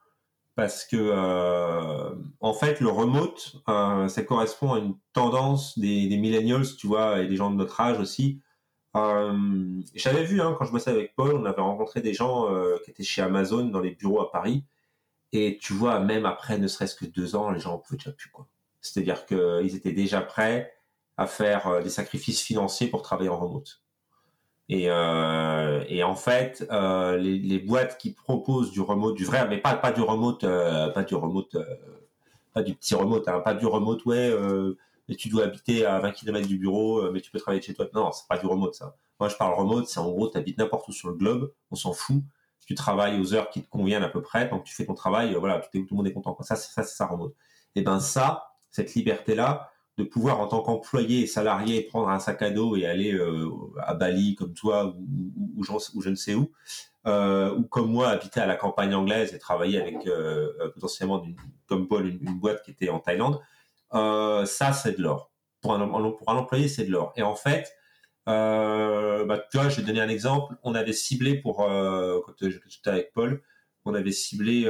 parce que euh, en fait, le remote, euh, ça correspond à une tendance des, des, millennials, tu vois, et des gens de notre âge aussi. J'avais vu hein, quand je bossais avec Paul, on avait rencontré des gens qui étaient chez Amazon dans les bureaux à Paris, et tu vois, même après ne serait-ce que deux ans, les gens en pouvaient déjà plus quoi. C'est-à-dire qu'ils étaient déjà prêts à faire des sacrifices financiers pour travailler en remote. Et, euh, en fait, euh, les, boîtes qui proposent du remote, du vrai, mais pas, pas du remote, euh, pas du remote, euh, pas du petit remote, hein, pas du remote, ouais, euh, mais tu dois habiter à 20 km du bureau, mais tu peux travailler chez toi. Non, c'est pas du remote ça. Moi, je parle remote, c'est en gros, tu habites n'importe où sur le globe, on s'en fout. Tu travailles aux heures qui te conviennent à peu près, donc tu fais ton travail, voilà, tout, tout le monde est content. Ça, c'est ça, c'est ça remote. Et ben ça, cette liberté-là, de pouvoir en tant qu'employé et salarié prendre un sac à dos et aller euh, à Bali comme toi ou, ou, je, ne sais où, euh, ou comme moi habiter à la campagne anglaise et travailler avec euh, potentiellement comme Paul une, boîte qui était en Thaïlande, ça c'est de l'or. Pour un, employé c'est de l'or. Et en fait, bah, tu vois, je vais donner un exemple. On avait ciblé pour quand j'étais avec Paul, on avait ciblé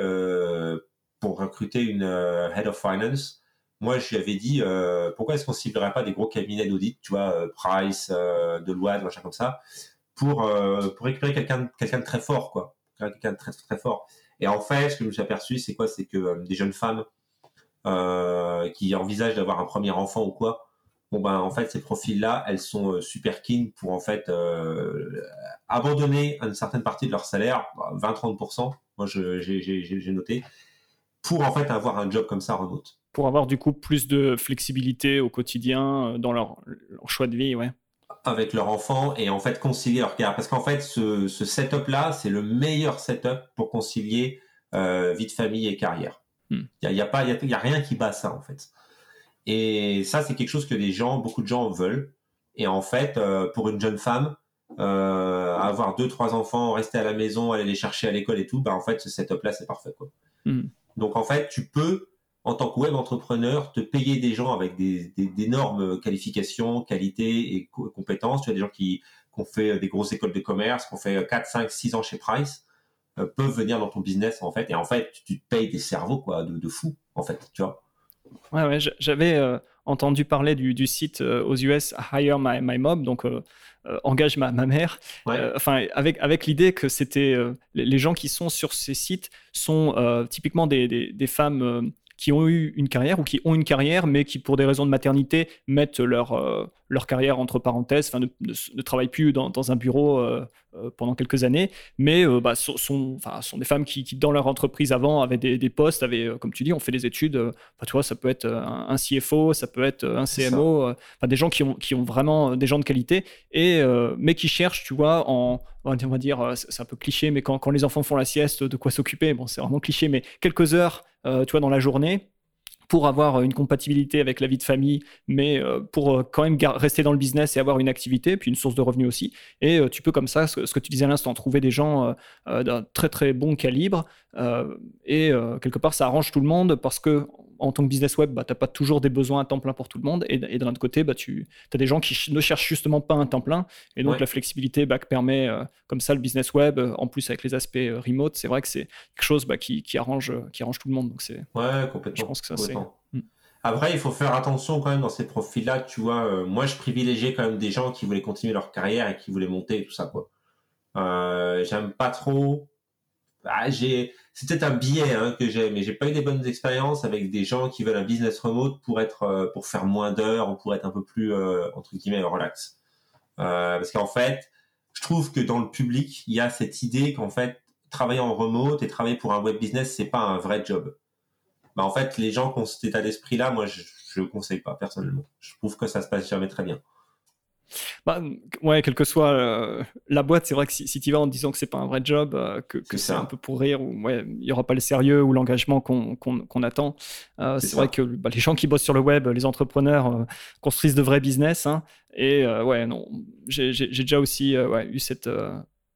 pour recruter une head of finance moi, je lui avais dit, euh, pourquoi est-ce qu'on ciblerait pas des gros cabinets d'audit, tu vois, euh, Price, euh, Deloitte, machin comme ça, pour, récupérer quelqu'un de très fort, quoi. Quelqu'un de très, très, fort. Et en fait, ce que je me suis aperçu, c'est quoi? C'est que des jeunes femmes qui envisagent d'avoir un premier enfant ou quoi, bon ben en fait ces profils-là, elles sont super keen pour en fait abandonner une certaine partie de leur salaire, 20-30%, moi j'ai noté, pour en fait avoir un job comme ça remote pour avoir du coup plus de flexibilité au quotidien euh, dans leur, choix de vie, ouais. Avec leur enfant et en fait concilier leur carrière. Parce qu'en fait, ce, setup-là, c'est le meilleur setup pour concilier euh, vie de famille et carrière. Il n'y a, y a, pas, y a, rien qui bat ça en fait. Et ça, c'est quelque chose que les gens, beaucoup de gens veulent. Et en fait, euh, pour une jeune femme, avoir deux, trois enfants, rester à la maison, aller les chercher à l'école et tout, bah en fait, ce setup-là, c'est parfait. Quoi. Hmm. Donc en fait, tu peux en tant que web entrepreneur, te payer des gens avec des, d'énormes qualifications, qualités et compétences. Tu as des gens qui, ont fait des grosses écoles de commerce, qui ont fait 4, 5, 6 ans chez Price, euh, peuvent venir dans ton business, en fait. Et en fait, tu te payes des cerveaux, quoi, de, fou, en fait, tu vois. Ouais, ouais, j'avais euh, entendu parler du, site euh, aux US Hire My, My Mob, donc engage ma, ma mère. enfin, avec, avec l'idée que c'était les gens qui sont sur ces sites sont typiquement des, des, des femmes qui ont eu une carrière ou qui ont une carrière, mais qui, pour des raisons de maternité, mettent leur, euh, leur carrière entre parenthèses, enfin, ne, ne, travaillent plus dans, dans un bureau euh, euh, pendant quelques années, mais bah, sont, sont, sont, des femmes qui, qui, dans leur entreprise avant, avaient des, des postes, avaient, comme tu dis, ont fait des études. Bah, tu vois, ça peut être un, CFO, ça peut être un CMO, des gens qui ont, qui ont vraiment des gens de qualité, et, mais qui cherchent, tu vois, en, on va dire, c'est un peu cliché, mais quand, quand les enfants font la sieste, de quoi s'occuper, bon, c'est vraiment cliché, mais quelques heures euh, tu vois, dans la journée pour avoir une compatibilité avec la vie de famille, mais euh, pour euh, quand même rester dans le business et avoir une activité, puis une source de revenus aussi. Et tu peux comme ça, ce, que tu disais à l'instant, trouver des gens d'un très très bon calibre. et quelque part, ça arrange tout le monde parce que en tant que business web, bah, tu n'as pas toujours des besoins à temps plein pour tout le monde. Et, et de l'autre côté, bah, tu as des gens qui ne cherchent justement pas un temps plein. Et donc, la flexibilité bah, permet, euh, comme ça, le business web, euh, en plus avec les aspects euh, remote, c'est vrai que c'est quelque chose bah, qui, qui, arrange, qui arrange tout le monde. Donc, c'est, ouais, complètement. Je pense que ça, c'est. Hmm. Après, il faut faire attention quand même dans ces profils-là. Tu vois, moi, je privilégiais quand même des gens qui voulaient continuer leur carrière et qui voulaient monter et tout ça, quoi. j'aime pas trop. Bah, j'ai c'est un biais hein, que j'ai, mais j'ai pas eu des bonnes expériences avec des gens qui veulent un business remote pour être, euh, pour faire moins d'heures ou pour être un peu plus euh, entre guillemets relax. parce qu'en fait, je trouve que dans le public, il y a cette idée qu'en fait, travailler en remote et travailler pour un web business, c'est pas un vrai job. Bah, en fait, les gens qui ont cet état d'esprit-là, moi, je ne conseille pas personnellement. Je trouve que ça se passe jamais très bien. Bah, ouais, quelle que soit euh, la boîte, c'est vrai que si, si tu vas en disant que c'est pas un vrai job, euh, que, c'est un peu pour rire, ou ouais, il y aura pas le sérieux ou l'engagement qu'on attend. Euh, c'est vrai que bah, les gens qui bossent sur le web, les entrepreneurs construisent de vrais business. Hein, et ouais, non, j'ai déjà aussi eu cette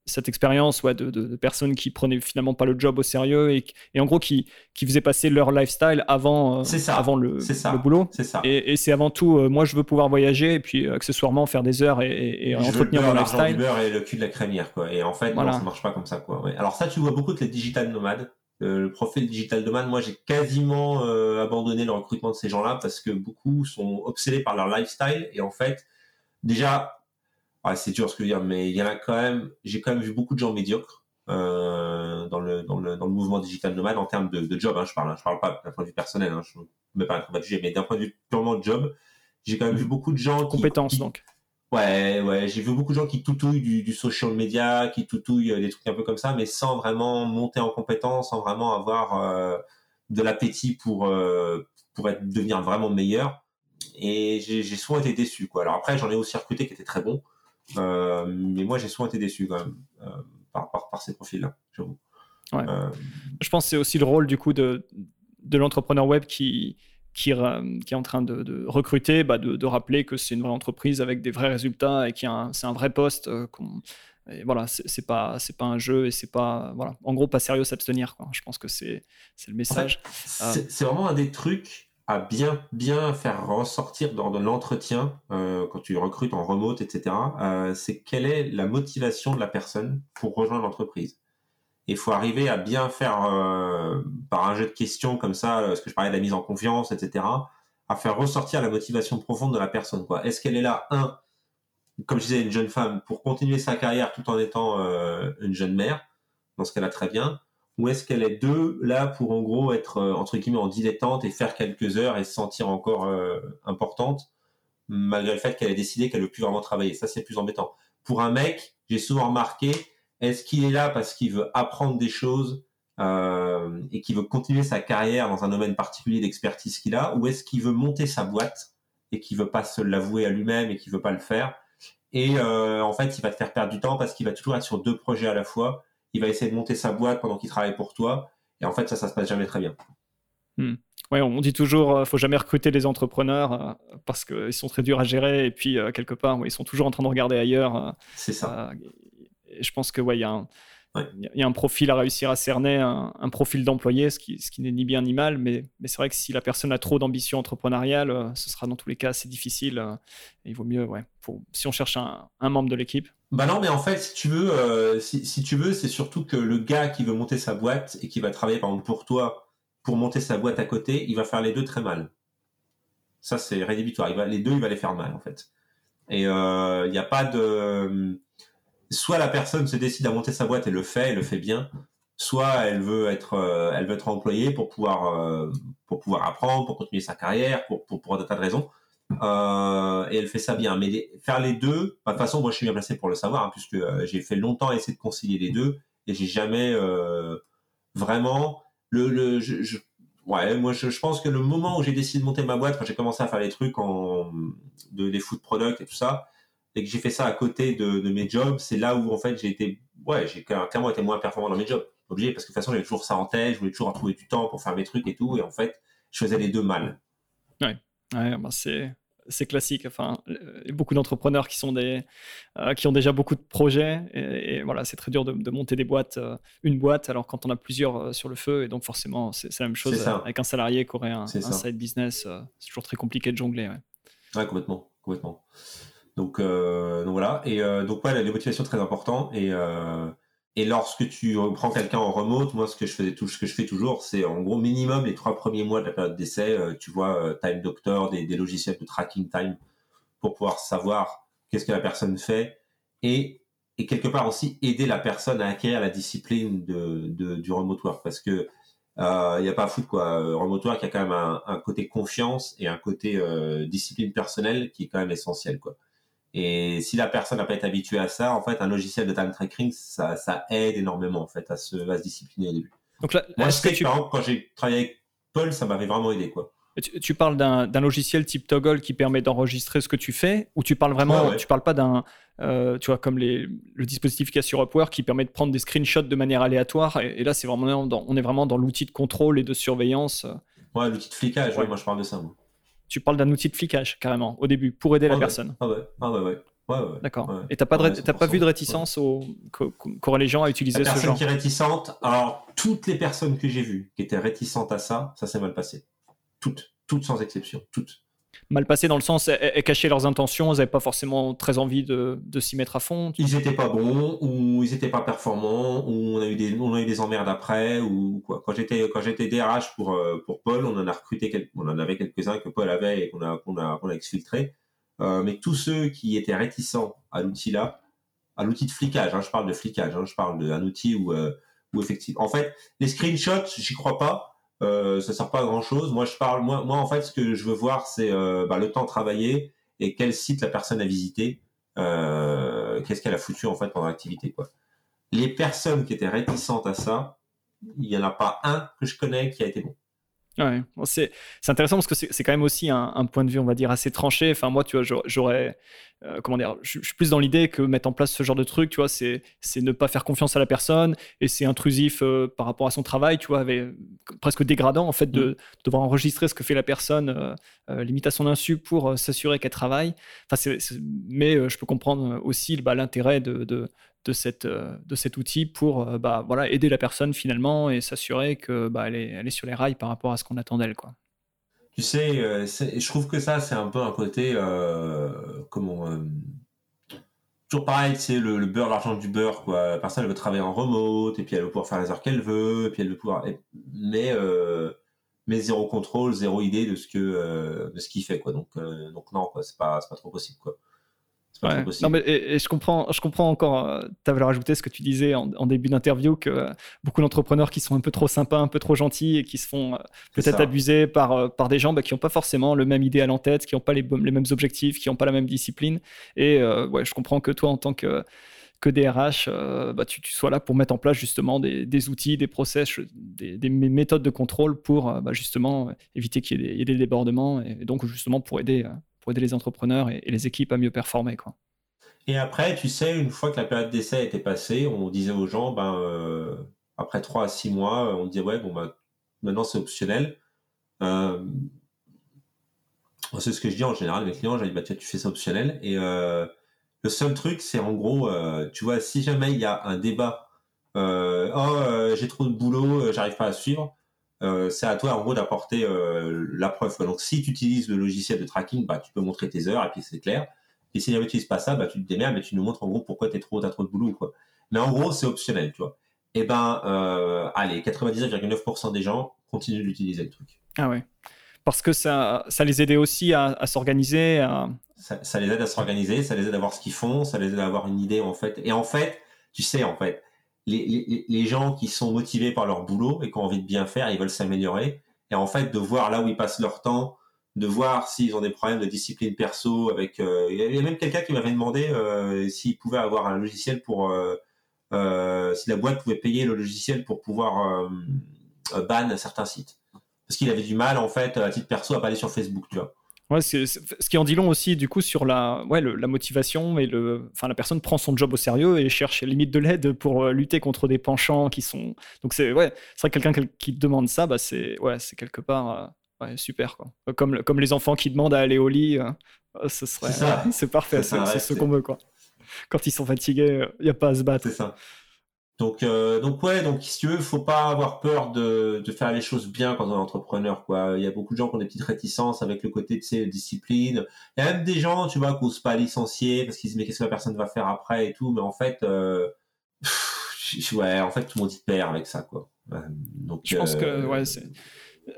cette expérience ouais, de, de, personnes qui prenaient finalement pas le job au sérieux et, et en gros qui, qui faisaient passer leur lifestyle avant, euh, avant le, le boulot. Ça. Et, et c'est avant tout, euh, moi je veux pouvoir voyager et puis accessoirement faire des heures et, et entretenir mon lifestyle. beurre et le cul de la crémière. Quoi. Et en fait, voilà. non, ça marche pas comme ça. Quoi. Alors ça, tu vois beaucoup de les digital nomades. Euh, le profil digital nomade, moi j'ai quasiment abandonné le recrutement de ces gens-là parce que beaucoup sont obsédés par leur lifestyle et en fait, déjà, ah, c'est dur ce que je veux dire, mais il y en a quand même, j'ai quand même vu beaucoup de gens médiocres euh, dans, le, dans, le, dans le mouvement digital nomade en termes de, de job. Hein, je parle, hein, je parle pas d'un point de vue personnel, hein, je ne mets pas un mais d'un point de vue purement de job, j'ai quand même vu beaucoup de gens qui compétences donc. Ouais, ouais, j'ai vu beaucoup de gens qui toutouillent du, du, social media, qui toutouillent euh, des trucs un peu comme ça, mais sans vraiment monter en compétence, sans vraiment avoir euh, de l'appétit pour euh, pour être devenir vraiment meilleur. Et j'ai souvent été déçu, quoi. Alors après, j'en ai aussi recruté qui étaient très bons. Euh, mais moi, j'ai souvent été déçu quand même euh, par, par, ces profils-là, j'avoue. Ouais. Euh, Je pense que c'est aussi le rôle du coup de, de l'entrepreneur web qui, qui, qui, est en train de, de recruter, bah de, de, rappeler que c'est une vraie entreprise avec des vrais résultats et que c'est un vrai poste. et voilà, c'est pas c'est pas un jeu et c'est pas voilà, en gros pas sérieux s'abstenir. Je pense que c'est le message. c'est vraiment un des trucs à bien bien faire ressortir dans, l'entretien euh, quand tu recrutes en remote, etc. Euh, c'est quelle est la motivation de la personne pour rejoindre l'entreprise. Il faut arriver à bien faire euh, par un jeu de questions comme ça, parce que je parlais de la mise en confiance, etc. À faire ressortir la motivation profonde de la personne. Quoi. Est-ce qu'elle est là un, comme je disais, une jeune femme pour continuer sa carrière tout en étant une jeune mère, dans ce a très bien ou est-ce qu'elle est deux là pour en gros être euh, entre guillemets en dilettante et faire quelques heures et se sentir encore euh, importante malgré le fait qu'elle ait décidé qu'elle ne veut plus vraiment travailler Ça c'est plus embêtant. Pour un mec, j'ai souvent remarqué, est-ce qu'il est là parce qu'il veut apprendre des choses euh, et qu'il veut continuer sa carrière dans un domaine particulier d'expertise qu'il a, ou est-ce qu'il veut monter sa boîte et qu'il veut pas se l'avouer à lui-même et qu'il veut pas le faire? Et en fait il va te faire perdre du temps parce qu'il va toujours être sur deux projets à la fois il va essayer de monter sa boîte pendant qu'il travaille pour toi. Et en fait, ça, ça se passe jamais très bien. Hmm. Ouais, on dit toujours, euh, faut jamais recruter des entrepreneurs euh, parce qu'ils sont très durs à gérer et puis euh, quelque part, ils sont toujours en train de regarder ailleurs. C'est ça. et je pense que ouais, il y a un, il y a un profil à réussir à cerner, un, profil d'employé, ce qui, ce qui n'est ni bien ni mal, mais, mais c'est vrai que si la personne a trop d'ambition entrepreneuriale, ce sera dans tous les cas assez difficile. il vaut mieux, ouais, si on cherche un, un membre de l'équipe, bah non, mais en fait, si tu veux, euh, si, tu veux, c'est surtout que le gars qui veut monter sa boîte et qui va travailler par exemple pour toi pour monter sa boîte à côté, il va faire les deux très mal. Ça, c'est rédhibitoire. Les deux, il va les faire mal en fait. Et il euh, n'y a pas de. Soit la personne se décide à monter sa boîte et le fait, et le fait bien. Soit elle veut être, euh, elle veut être employée pour pouvoir, pour pouvoir apprendre, pour continuer sa carrière, pour pour, pour des tas de raisons. Euh, et elle fait ça bien. Mais faire les deux, bah, de toute façon, moi je suis bien placé pour le savoir, hein, puisque euh, j'ai fait longtemps essayer de concilier les deux et j'ai jamais euh, vraiment le, le ouais, moi je, pense que le moment où j'ai décidé de monter ma boîte, quand j'ai commencé à faire les trucs en de des food products et tout ça, et que j'ai fait ça à côté de, mes jobs, c'est là où en fait j'ai été, ouais, j'ai clairement été moins performant dans mes jobs, obligé, parce que de toute façon j'avais toujours ça en tête, je voulais toujours trouver du temps pour faire mes trucs et tout, et en fait je faisais les deux mal. Ouais. Bah, c'est c'est classique. Enfin, beaucoup d'entrepreneurs qui sont des, euh, qui ont déjà beaucoup de projets et, voilà, c'est très dur de, monter des boîtes, euh, une boîte. Alors quand on a plusieurs euh, sur le feu et donc forcément c'est la même chose avec un salarié qui aurait un, side business, c'est toujours très compliqué de jongler. Ouais, ouais complètement, complètement. Donc, donc voilà. Et donc ouais, la motivation très important et et lorsque tu prends quelqu'un en remote, moi, ce que je faisais ce que je fais toujours, c'est en gros minimum les trois premiers mois de la période d'essai, euh, tu vois, euh, Time Doctor, des, des, logiciels de tracking time pour pouvoir savoir qu'est-ce que la personne fait et, et quelque part aussi aider la personne à acquérir la discipline de, de du remote work parce que il euh, n'y a pas à foutre quoi. Remote work, il y a quand même un, un côté confiance et un côté euh, discipline personnelle qui est quand même essentiel quoi. Et si la personne n'a pas été habituée à ça, en fait, un logiciel de time tracking, ça, ça aide énormément en fait à se, à se discipliner au début. Donc là, Moi, je sais que, par exemple, quand j'ai travaillé avec Paul, ça m'avait vraiment aidé quoi. Tu, parles d'un logiciel type Toggle qui permet d'enregistrer ce que tu fais, ou tu parles vraiment, tu parles pas d'un, euh, tu vois, comme les, le dispositif qu'il y a sur Upwork qui permet de prendre des screenshots de manière aléatoire. Et, là, c'est vraiment, on est vraiment dans l'outil de contrôle et de surveillance. Ouais, l'outil de flicage. moi, je parle de ça. Tu parles d'un outil de flicage carrément au début pour aider la personne. Ah ouais, ah ouais, ouais. Ouais, D'accord. Et t'as pas, de, pas vu de réticence qu'auraient les gens à utiliser la ce genre qui est réticente, alors toutes les personnes que j'ai vues qui étaient réticentes à ça, ça s'est mal passé. Toutes, toutes sans exception, toutes mal passé dans le sens elles, cachaient leurs intentions, elles n'avaient pas forcément très envie de, s'y mettre à fond. Ils n'étaient pas bons ou ils n'étaient pas performants ou on a eu des on a eu des emmerdes après ou quoi. Quand j'étais quand j'étais DRH pour euh, pour Paul, on en a recruté on en avait quelques uns que Paul avait et qu'on a qu'on a qu'on a exfiltré. Euh, mais tous ceux qui étaient réticents à l'outil là, à l'outil de flicage, hein, je parle de flicage, hein, je parle d'un outil où euh, où effectivement, en fait, les screenshots, j'y crois pas euh, ça sert pas à grand chose. Moi, je parle, moi, en fait, ce que je veux voir, c'est euh, bah, le temps travaillé et quel site la personne a visité, euh, qu'est-ce qu'elle a foutu en fait pendant l'activité. Les personnes qui étaient réticentes à ça, il y en a pas un que je connais qui a été bon. Ouais, c'est intéressant parce que c'est quand même aussi un, point de vue, on va dire, assez tranché. Enfin, moi, tu vois, j'aurais. Euh, comment dire Je suis plus dans l'idée que mettre en place ce genre de truc, tu vois, c'est ne pas faire confiance à la personne et c'est intrusif euh, par rapport à son travail, tu vois, avec, presque dégradant, en fait, de, mm. devoir enregistrer ce que fait la personne, euh, limite à son insu, pour s'assurer qu'elle travaille. Enfin, mais je peux comprendre aussi bah, l'intérêt de, de, cette, euh, de cet outil pour euh, bah, voilà, aider la personne finalement et s'assurer que bah, est, elle est sur les rails par rapport à ce qu'on attend d'elle. Quoi. Tu sais, euh, je trouve que ça, c'est un peu un côté. comment. toujours pareil, c'est le, beurre, l'argent du beurre. Quoi. La personne, elle veut travailler en remote, et puis elle veut pouvoir faire les heures qu'elle veut, et puis elle veut pouvoir. Mais, mais zéro contrôle, zéro idée de ce que de ce qu'il fait. Quoi. Donc, donc non, c'est pas, pas trop possible. Quoi. Non, mais, et, je, comprends, je comprends encore, euh, tu avais rajouté ce que tu disais en, début d'interview, que euh, beaucoup d'entrepreneurs qui sont un peu trop sympas, un peu trop gentils et qui se font euh, peut-être abuser par, par des gens bah, qui n'ont pas forcément le même idéal en tête, qui n'ont pas les, les, mêmes objectifs, qui n'ont pas la même discipline. Et ouais, je comprends que toi, en tant que, que DRH, bah, tu, sois là pour mettre en place justement des, des outils, des process, des, des, méthodes de contrôle pour bah, justement éviter qu'il y, ait des débordements et donc justement pour aider pour aider les entrepreneurs et, les équipes à mieux performer. Quoi. Et après, tu sais, une fois que la période d'essai était passée, on disait aux gens, ben, euh, après 3 à 6 mois, on disait, ouais, bon, ben, maintenant c'est optionnel. Euh, c'est ce que je dis en général, mes clients, j'ai dit, bah, tu fais ça optionnel. Et euh, le seul truc, c'est en gros, tu vois, si jamais il y a un débat, oh, j'ai trop de boulot, j'arrive pas à suivre, euh, c'est à toi en gros d'apporter euh, la preuve. Donc si tu utilises le logiciel de tracking, bah, tu peux montrer tes heures et puis c'est clair. Et si tu n'utilises pas ça, bah, tu te démerdes mais tu nous montres en gros pourquoi tu trop, as trop de boulot. Quoi. Mais en gros, c'est optionnel, tu vois. Et eh ben, euh, allez, 99,9% des gens continuent d'utiliser le truc. Ah ouais. Parce que ça, ça les aidait aussi à, s'organiser. Ça, ça, les aide à s'organiser, ça les aide à voir ce qu'ils font, ça les aide à avoir une idée en fait. Et en fait, tu sais, en fait, les, gens qui sont motivés par leur boulot et qui ont envie de bien faire, ils veulent s'améliorer. Et en fait, de voir là où ils passent leur temps, de voir s'ils ont des problèmes de discipline perso. Avec, euh, il y a même quelqu'un qui m'avait demandé euh, s'il pouvait avoir un logiciel pour, euh, si la boîte pouvait payer le logiciel pour pouvoir ban certains sites, parce qu'il avait du mal en fait à titre perso à pas aller sur Facebook, tu vois. Ouais, c'est, ce qui en dit long aussi, du coup, sur la, ouais, la motivation et le, enfin, la personne prend son job au sérieux et cherche limite de l'aide pour euh, lutter contre des penchants qui sont. Donc c'est, ouais, c'est vrai que quelqu'un qui demande ça, bah c'est, ouais, c'est quelque part, euh, ouais, super quoi. Comme, comme les enfants qui demandent à aller au lit, euh, ce serait, c'est, parfait, c'est, ce qu'on veut quoi. Quand ils sont fatigués, il n'y a pas à se battre. C'est ça. Donc, euh, donc ouais, donc si tu veux, faut pas avoir peur de, de faire les choses bien quand on est entrepreneur, quoi. Il y a beaucoup de gens qui ont des petites réticences avec le côté de ces disciplines. Il y a même des gens, tu vois, qui n'osent pas licencier parce qu'ils se disent mais qu'est-ce que la personne va faire après et tout. Mais en fait, euh, ouais, en fait, tout le monde y perd avec ça, quoi. Euh, donc, je pense que euh, ouais, c'est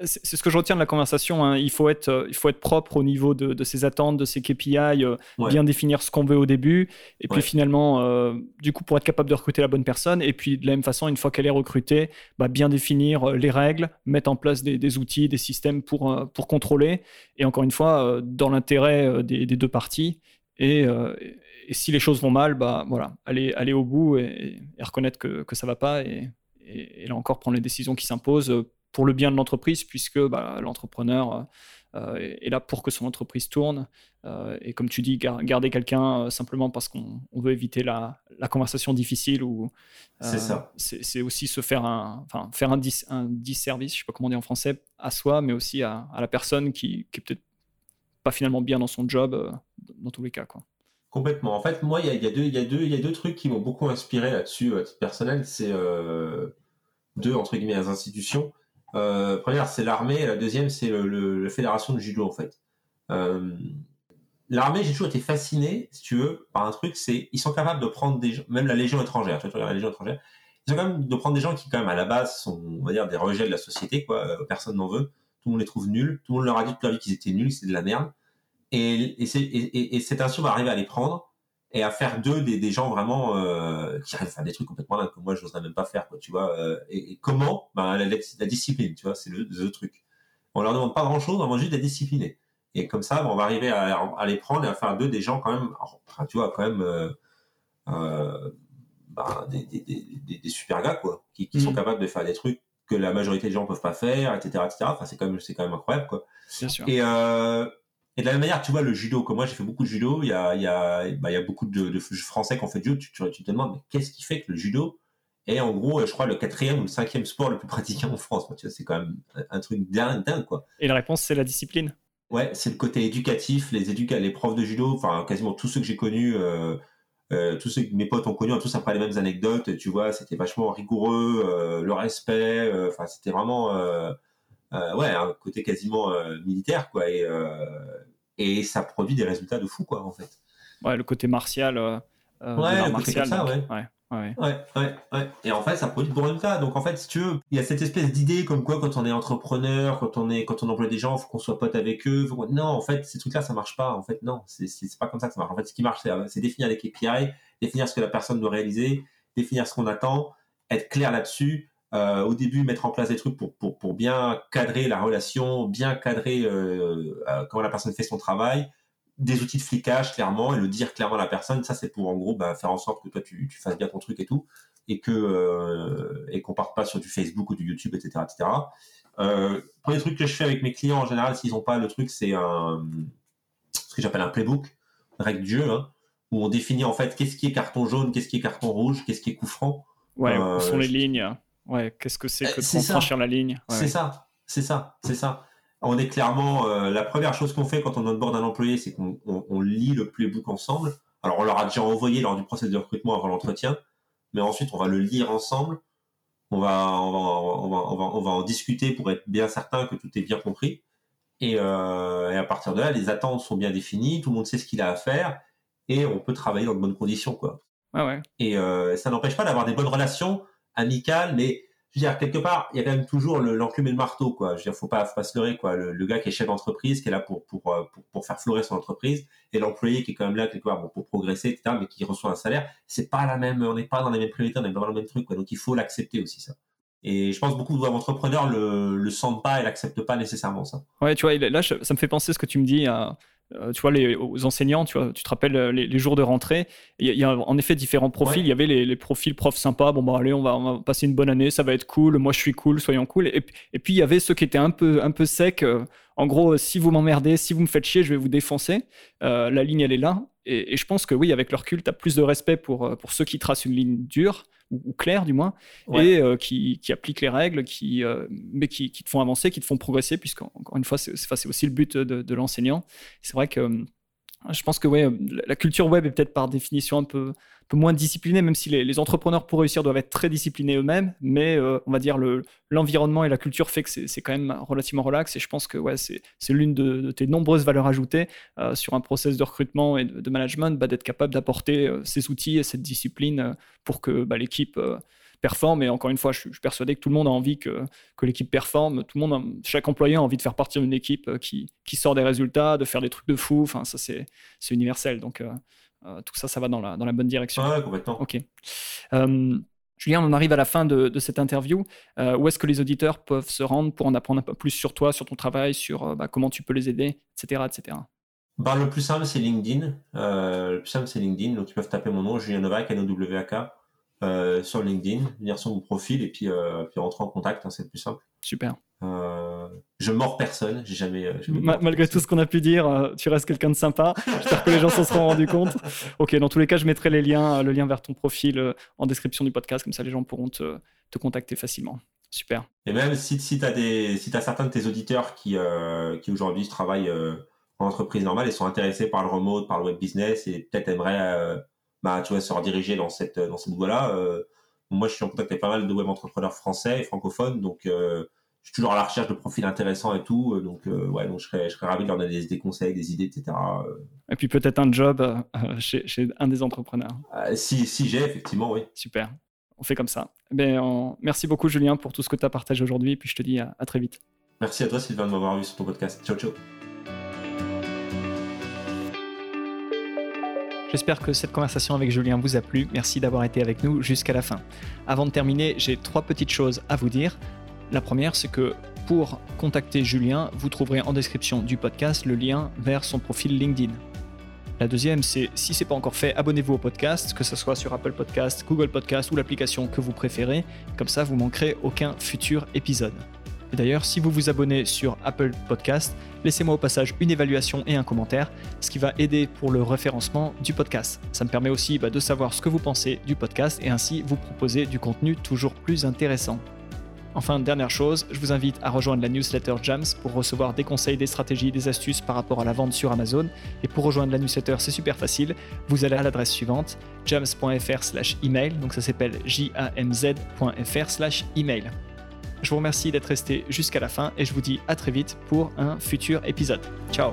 c'est ce que je retiens de la conversation. Hein. Il, faut être, euh, il faut être propre au niveau de, ses attentes, de ses KPI, euh, bien définir ce qu'on veut au début. Et puis finalement, euh, du coup, pour être capable de recruter la bonne personne. Et puis de la même façon, une fois qu'elle est recrutée, bah, bien définir les règles, mettre en place des, outils, des systèmes pour, pour contrôler. Et encore une fois, dans l'intérêt des, deux parties. Et, et, si les choses vont mal, bah voilà, aller, aller au bout et, reconnaître que, que ça va pas et, et, là encore prendre les décisions qui s'imposent pour le bien de l'entreprise, puisque bah, l'entrepreneur euh, est là pour que son entreprise tourne. Euh, et comme tu dis, garder quelqu'un euh, simplement parce qu'on veut éviter la, la, conversation difficile ou c'est aussi se faire un, enfin, faire un, dis, un disservice, je sais pas comment dire en français, à soi, mais aussi à, à la personne qui, qui est peut-être pas finalement bien dans son job dans tous les cas. Quoi. Complètement. En fait, moi, il y, y, y, y a, deux trucs qui m'ont beaucoup inspiré là-dessus, à titre personnel. C'est deux, entre guillemets, institutions. Euh, première, c'est l'armée, la deuxième, c'est le, la fédération de judo, en fait. Euh, l'armée, j'ai toujours été fasciné, si tu veux, par un truc, c'est ils sont capables de prendre des gens, même la Légion étrangère, tu vois, la Légion étrangère, ils sont capables de prendre des gens qui, quand même, à la base, sont, on va dire, des rejets de la société, quoi. Euh, personne n'en veut. Tout le monde les trouve nuls. Tout le monde leur a dit toute leur vie qu'ils étaient nuls, c'est de la merde. Et, et, et, et, cette insulte va arriver à les prendre et à faire d'eux des, des, gens vraiment euh, qui arrivent à faire des trucs complètement dingues que moi je n'oserais même pas faire quoi tu vois euh, et, et, comment? Ben, la, la, discipline tu vois c'est le, le, truc. On leur demande pas grand chose on demande juste d'être disciplinés et comme ça ben, on va arriver à, à, les prendre et à faire d'eux des gens quand même enfin, tu vois quand même euh, ben, des, des, des, des, super gars quoi qui, qui sont mmh. capables de faire des trucs que la majorité des gens peuvent pas faire etc etc enfin c'est quand même c'est quand même incroyable quoi. Bien sûr. et euh, et de la même manière, tu vois, le judo, comme moi j'ai fait beaucoup de judo, il y a, il y a, bah, il y a beaucoup de, de, Français qui ont fait du judo, tu, tu, te demandes, mais qu'est-ce qui fait que le judo est en gros, je crois, le quatrième ou le cinquième sport le plus pratiqué en France? Tu vois, C'est quand même un truc dingue, dingue, quoi. Et la réponse, c'est la discipline Ouais, c'est le côté éducatif, les, éduca les profs de judo, enfin quasiment tous ceux que j'ai connus, euh, euh, tous ceux que mes potes ont connus, tous après les mêmes anecdotes, tu vois, c'était vachement rigoureux, euh, le respect, enfin c'était vraiment ouais, un côté quasiment euh, militaire, quoi. Et, euh, et ça produit des résultats de fou, quoi, en fait. Ouais, le côté martial. ouais, le martial, côté ça, ouais. ouais. Ouais. ouais. Ouais, ouais, Et en fait, ça produit de bons résultats. Donc, en fait, si tu veux, il y a cette espèce d'idée comme quoi, quand on est entrepreneur, quand on est, quand on emploie des gens, faut qu'on soit pote avec eux. Non, en fait, ces trucs-là, ça marche pas. En fait, non, c'est, pas comme ça que ça marche. En fait, ce qui marche, c'est définir les KPI, définir ce que la personne doit réaliser, définir ce qu'on attend, être clair là-dessus, euh, au début mettre en place des trucs pour, pour, pour bien cadrer la relation, bien cadrer euh, euh, comment la personne fait son travail, des outils de flicage clairement et le dire clairement à la personne. Ça c'est pour en gros bah, faire en sorte que toi tu, tu, fasses bien ton truc et tout et que euh, et qu'on parte pas sur du Facebook ou du YouTube etc etc. Euh, premier truc que je fais avec mes clients en général s'ils ont pas le truc c'est un ce que j'appelle un playbook, règle du jeu hein, où on définit en fait qu'est-ce qui est carton jaune, qu'est-ce qui est carton rouge, qu'est-ce qui est coup franc. Ouais, où sont les lignes Ouais, qu'est-ce que c'est que de franchir la ligne? C'est ça, c'est ça, c'est ça. On est clairement euh, la première chose qu'on fait quand on onboard un employé, c'est qu'on on, lit le playbook ensemble. Alors on leur a déjà envoyé lors du processus de recrutement avant l'entretien, mais ensuite on va le lire ensemble. On va, on va, on va, on va, on va en discuter pour être bien certain que tout est bien compris. Et, euh, et, à partir de là, les attentes sont bien définies, tout le monde sait ce qu'il a à faire, et on peut travailler dans de bonnes conditions, quoi. Ah ouais. Et euh, ça n'empêche pas d'avoir des bonnes relations amical, mais je veux dire, quelque part, il y a quand même toujours l'enclume et le marteau, quoi. Je veux dire, faut pas, faut pas se leurrer, quoi. Le, gars qui est chef d'entreprise, qui est là pour, euh, pour, pour, faire fleurir son entreprise, et l'employé qui est quand même là, quelque part, pour progresser, etc., mais qui reçoit un salaire, c'est pas la même, on n'est pas dans les mêmes priorités, on n'est pas dans le même truc, quoi. Donc, il faut l'accepter aussi, ça. Et je pense beaucoup d'entrepreneurs le, le sentent pas et l'acceptent pas nécessairement, ça. Ouais, tu vois, là, ça me fait penser ce que tu me dis à, euh, tu vois, les, aux enseignants, tu, vois, tu te rappelles euh, les, jours de rentrée, il y, a en effet différents profils. Il y avait les, profils profs sympas, bon bah allez, on va, on va, passer une bonne année, ça va être cool, moi je suis cool, soyons cool. Et, et puis il y avait ceux qui étaient un peu, un peu secs. Euh, en gros, si vous m'emmerdez, si vous me faites chier, je vais vous défoncer. la ligne, elle est là. Et, et, je pense que oui, avec leur culte, tu as plus de respect pour, pour ceux qui tracent une ligne dure ou, clair du moins, et euh, qui, qui, appliquent les règles, qui, euh, mais qui, qui, te font avancer, qui te font progresser, puisqu'encore une fois, c'est aussi le but de, de l'enseignant. C'est vrai que euh, je pense que ouais, la culture web est peut-être par définition un peu, moins disciplinée, même si les, entrepreneurs pour réussir doivent être très disciplinés eux-mêmes, mais on va dire l'environnement et la culture fait que c'est quand même relativement relax, et je pense que c'est l'une de, tes nombreuses valeurs ajoutées sur un process de recrutement et de, management, bah, d'être capable d'apporter ces outils et cette discipline pour que bah, l'équipe performe. Et encore une fois, je suis, persuadé que tout le monde a envie que, que l'équipe performe. Tout le monde, chaque employé a envie de faire partie d'une équipe euh, qui, qui, sort des résultats, de faire des trucs de fou. Enfin, ça, c'est universel. Donc, euh, euh, tout ça, ça va dans la, dans la bonne direction. Ah complètement. Ok. Julien, on arrive à la fin de, de cette interview. où est-ce que les auditeurs peuvent se rendre pour en apprendre un peu plus sur toi, sur ton travail, sur bah, comment tu peux les aider, etc. etc. bah, Le plus simple, c'est LinkedIn. le plus simple, c'est LinkedIn. Donc, ils peuvent taper mon nom, Julien Novak, N-O-W-A-K, sur LinkedIn, venir sur mon profil et puis, puis rentrer en contact. Hein, c'est le plus simple. Super. Euh, je mords personne, j'ai jamais. malgré tout ce qu'on a pu dire, euh, tu restes quelqu'un de sympa. J'espère que les gens s'en seront rendus compte. Ok, dans tous les cas, je mettrai les liens, le lien vers ton profil euh, en description du podcast, comme ça les gens pourront te, te contacter facilement. Super. Et même si, si tu as, des, si as certains de tes auditeurs qui, qui aujourd'hui travaillent en entreprise normale et sont intéressés par le remote, par le web business et peut-être aimeraient bah, tu vois, se rediriger dans cette, dans cette voie-là, moi je suis en contact avec pas mal de web entrepreneurs français et francophones, donc je suis toujours à la recherche de profils intéressants et tout. Euh, donc, euh, ouais, donc je serais, je serais ravi de leur donner des, conseils, des idées, etc. Euh. Et puis peut-être un job chez, chez, un des entrepreneurs. si si j'ai, effectivement, oui. Super. On fait comme ça. Eh ben, Merci beaucoup, Julien, pour tout ce que tu as partagé aujourd'hui. Et puis je te dis à, à très vite. Merci à toi, Sylvain, de m'avoir vu sur ton podcast. Ciao, ciao. J'espère que cette conversation avec Julien vous a plu. Merci d'avoir été avec nous jusqu'à la fin. Avant de terminer, j'ai trois petites choses à vous dire. La première, c'est que pour contacter Julien, vous trouverez en description du podcast le lien vers son profil LinkedIn. La deuxième, c'est si ce n'est pas encore fait, abonnez-vous au podcast, que ce soit sur Apple Podcast, Google Podcast ou l'application que vous préférez. Comme ça, vous manquerez aucun futur épisode. Et d'ailleurs, si vous vous abonnez sur Apple Podcast, laissez-moi au passage une évaluation et un commentaire, ce qui va aider pour le référencement du podcast. Ça me permet aussi bah, de savoir ce que vous pensez du podcast et ainsi vous proposer du contenu toujours plus intéressant. Enfin, dernière chose, je vous invite à rejoindre la newsletter Jams pour recevoir des conseils, des stratégies, des astuces par rapport à la vente sur Amazon. Et pour rejoindre la newsletter, c'est super facile. Vous allez à l'adresse suivante, jams.fr slash email, donc ça s'appelle jamz.fr slash email. Je vous remercie d'être resté jusqu'à la fin et je vous dis à très vite pour un futur épisode. Ciao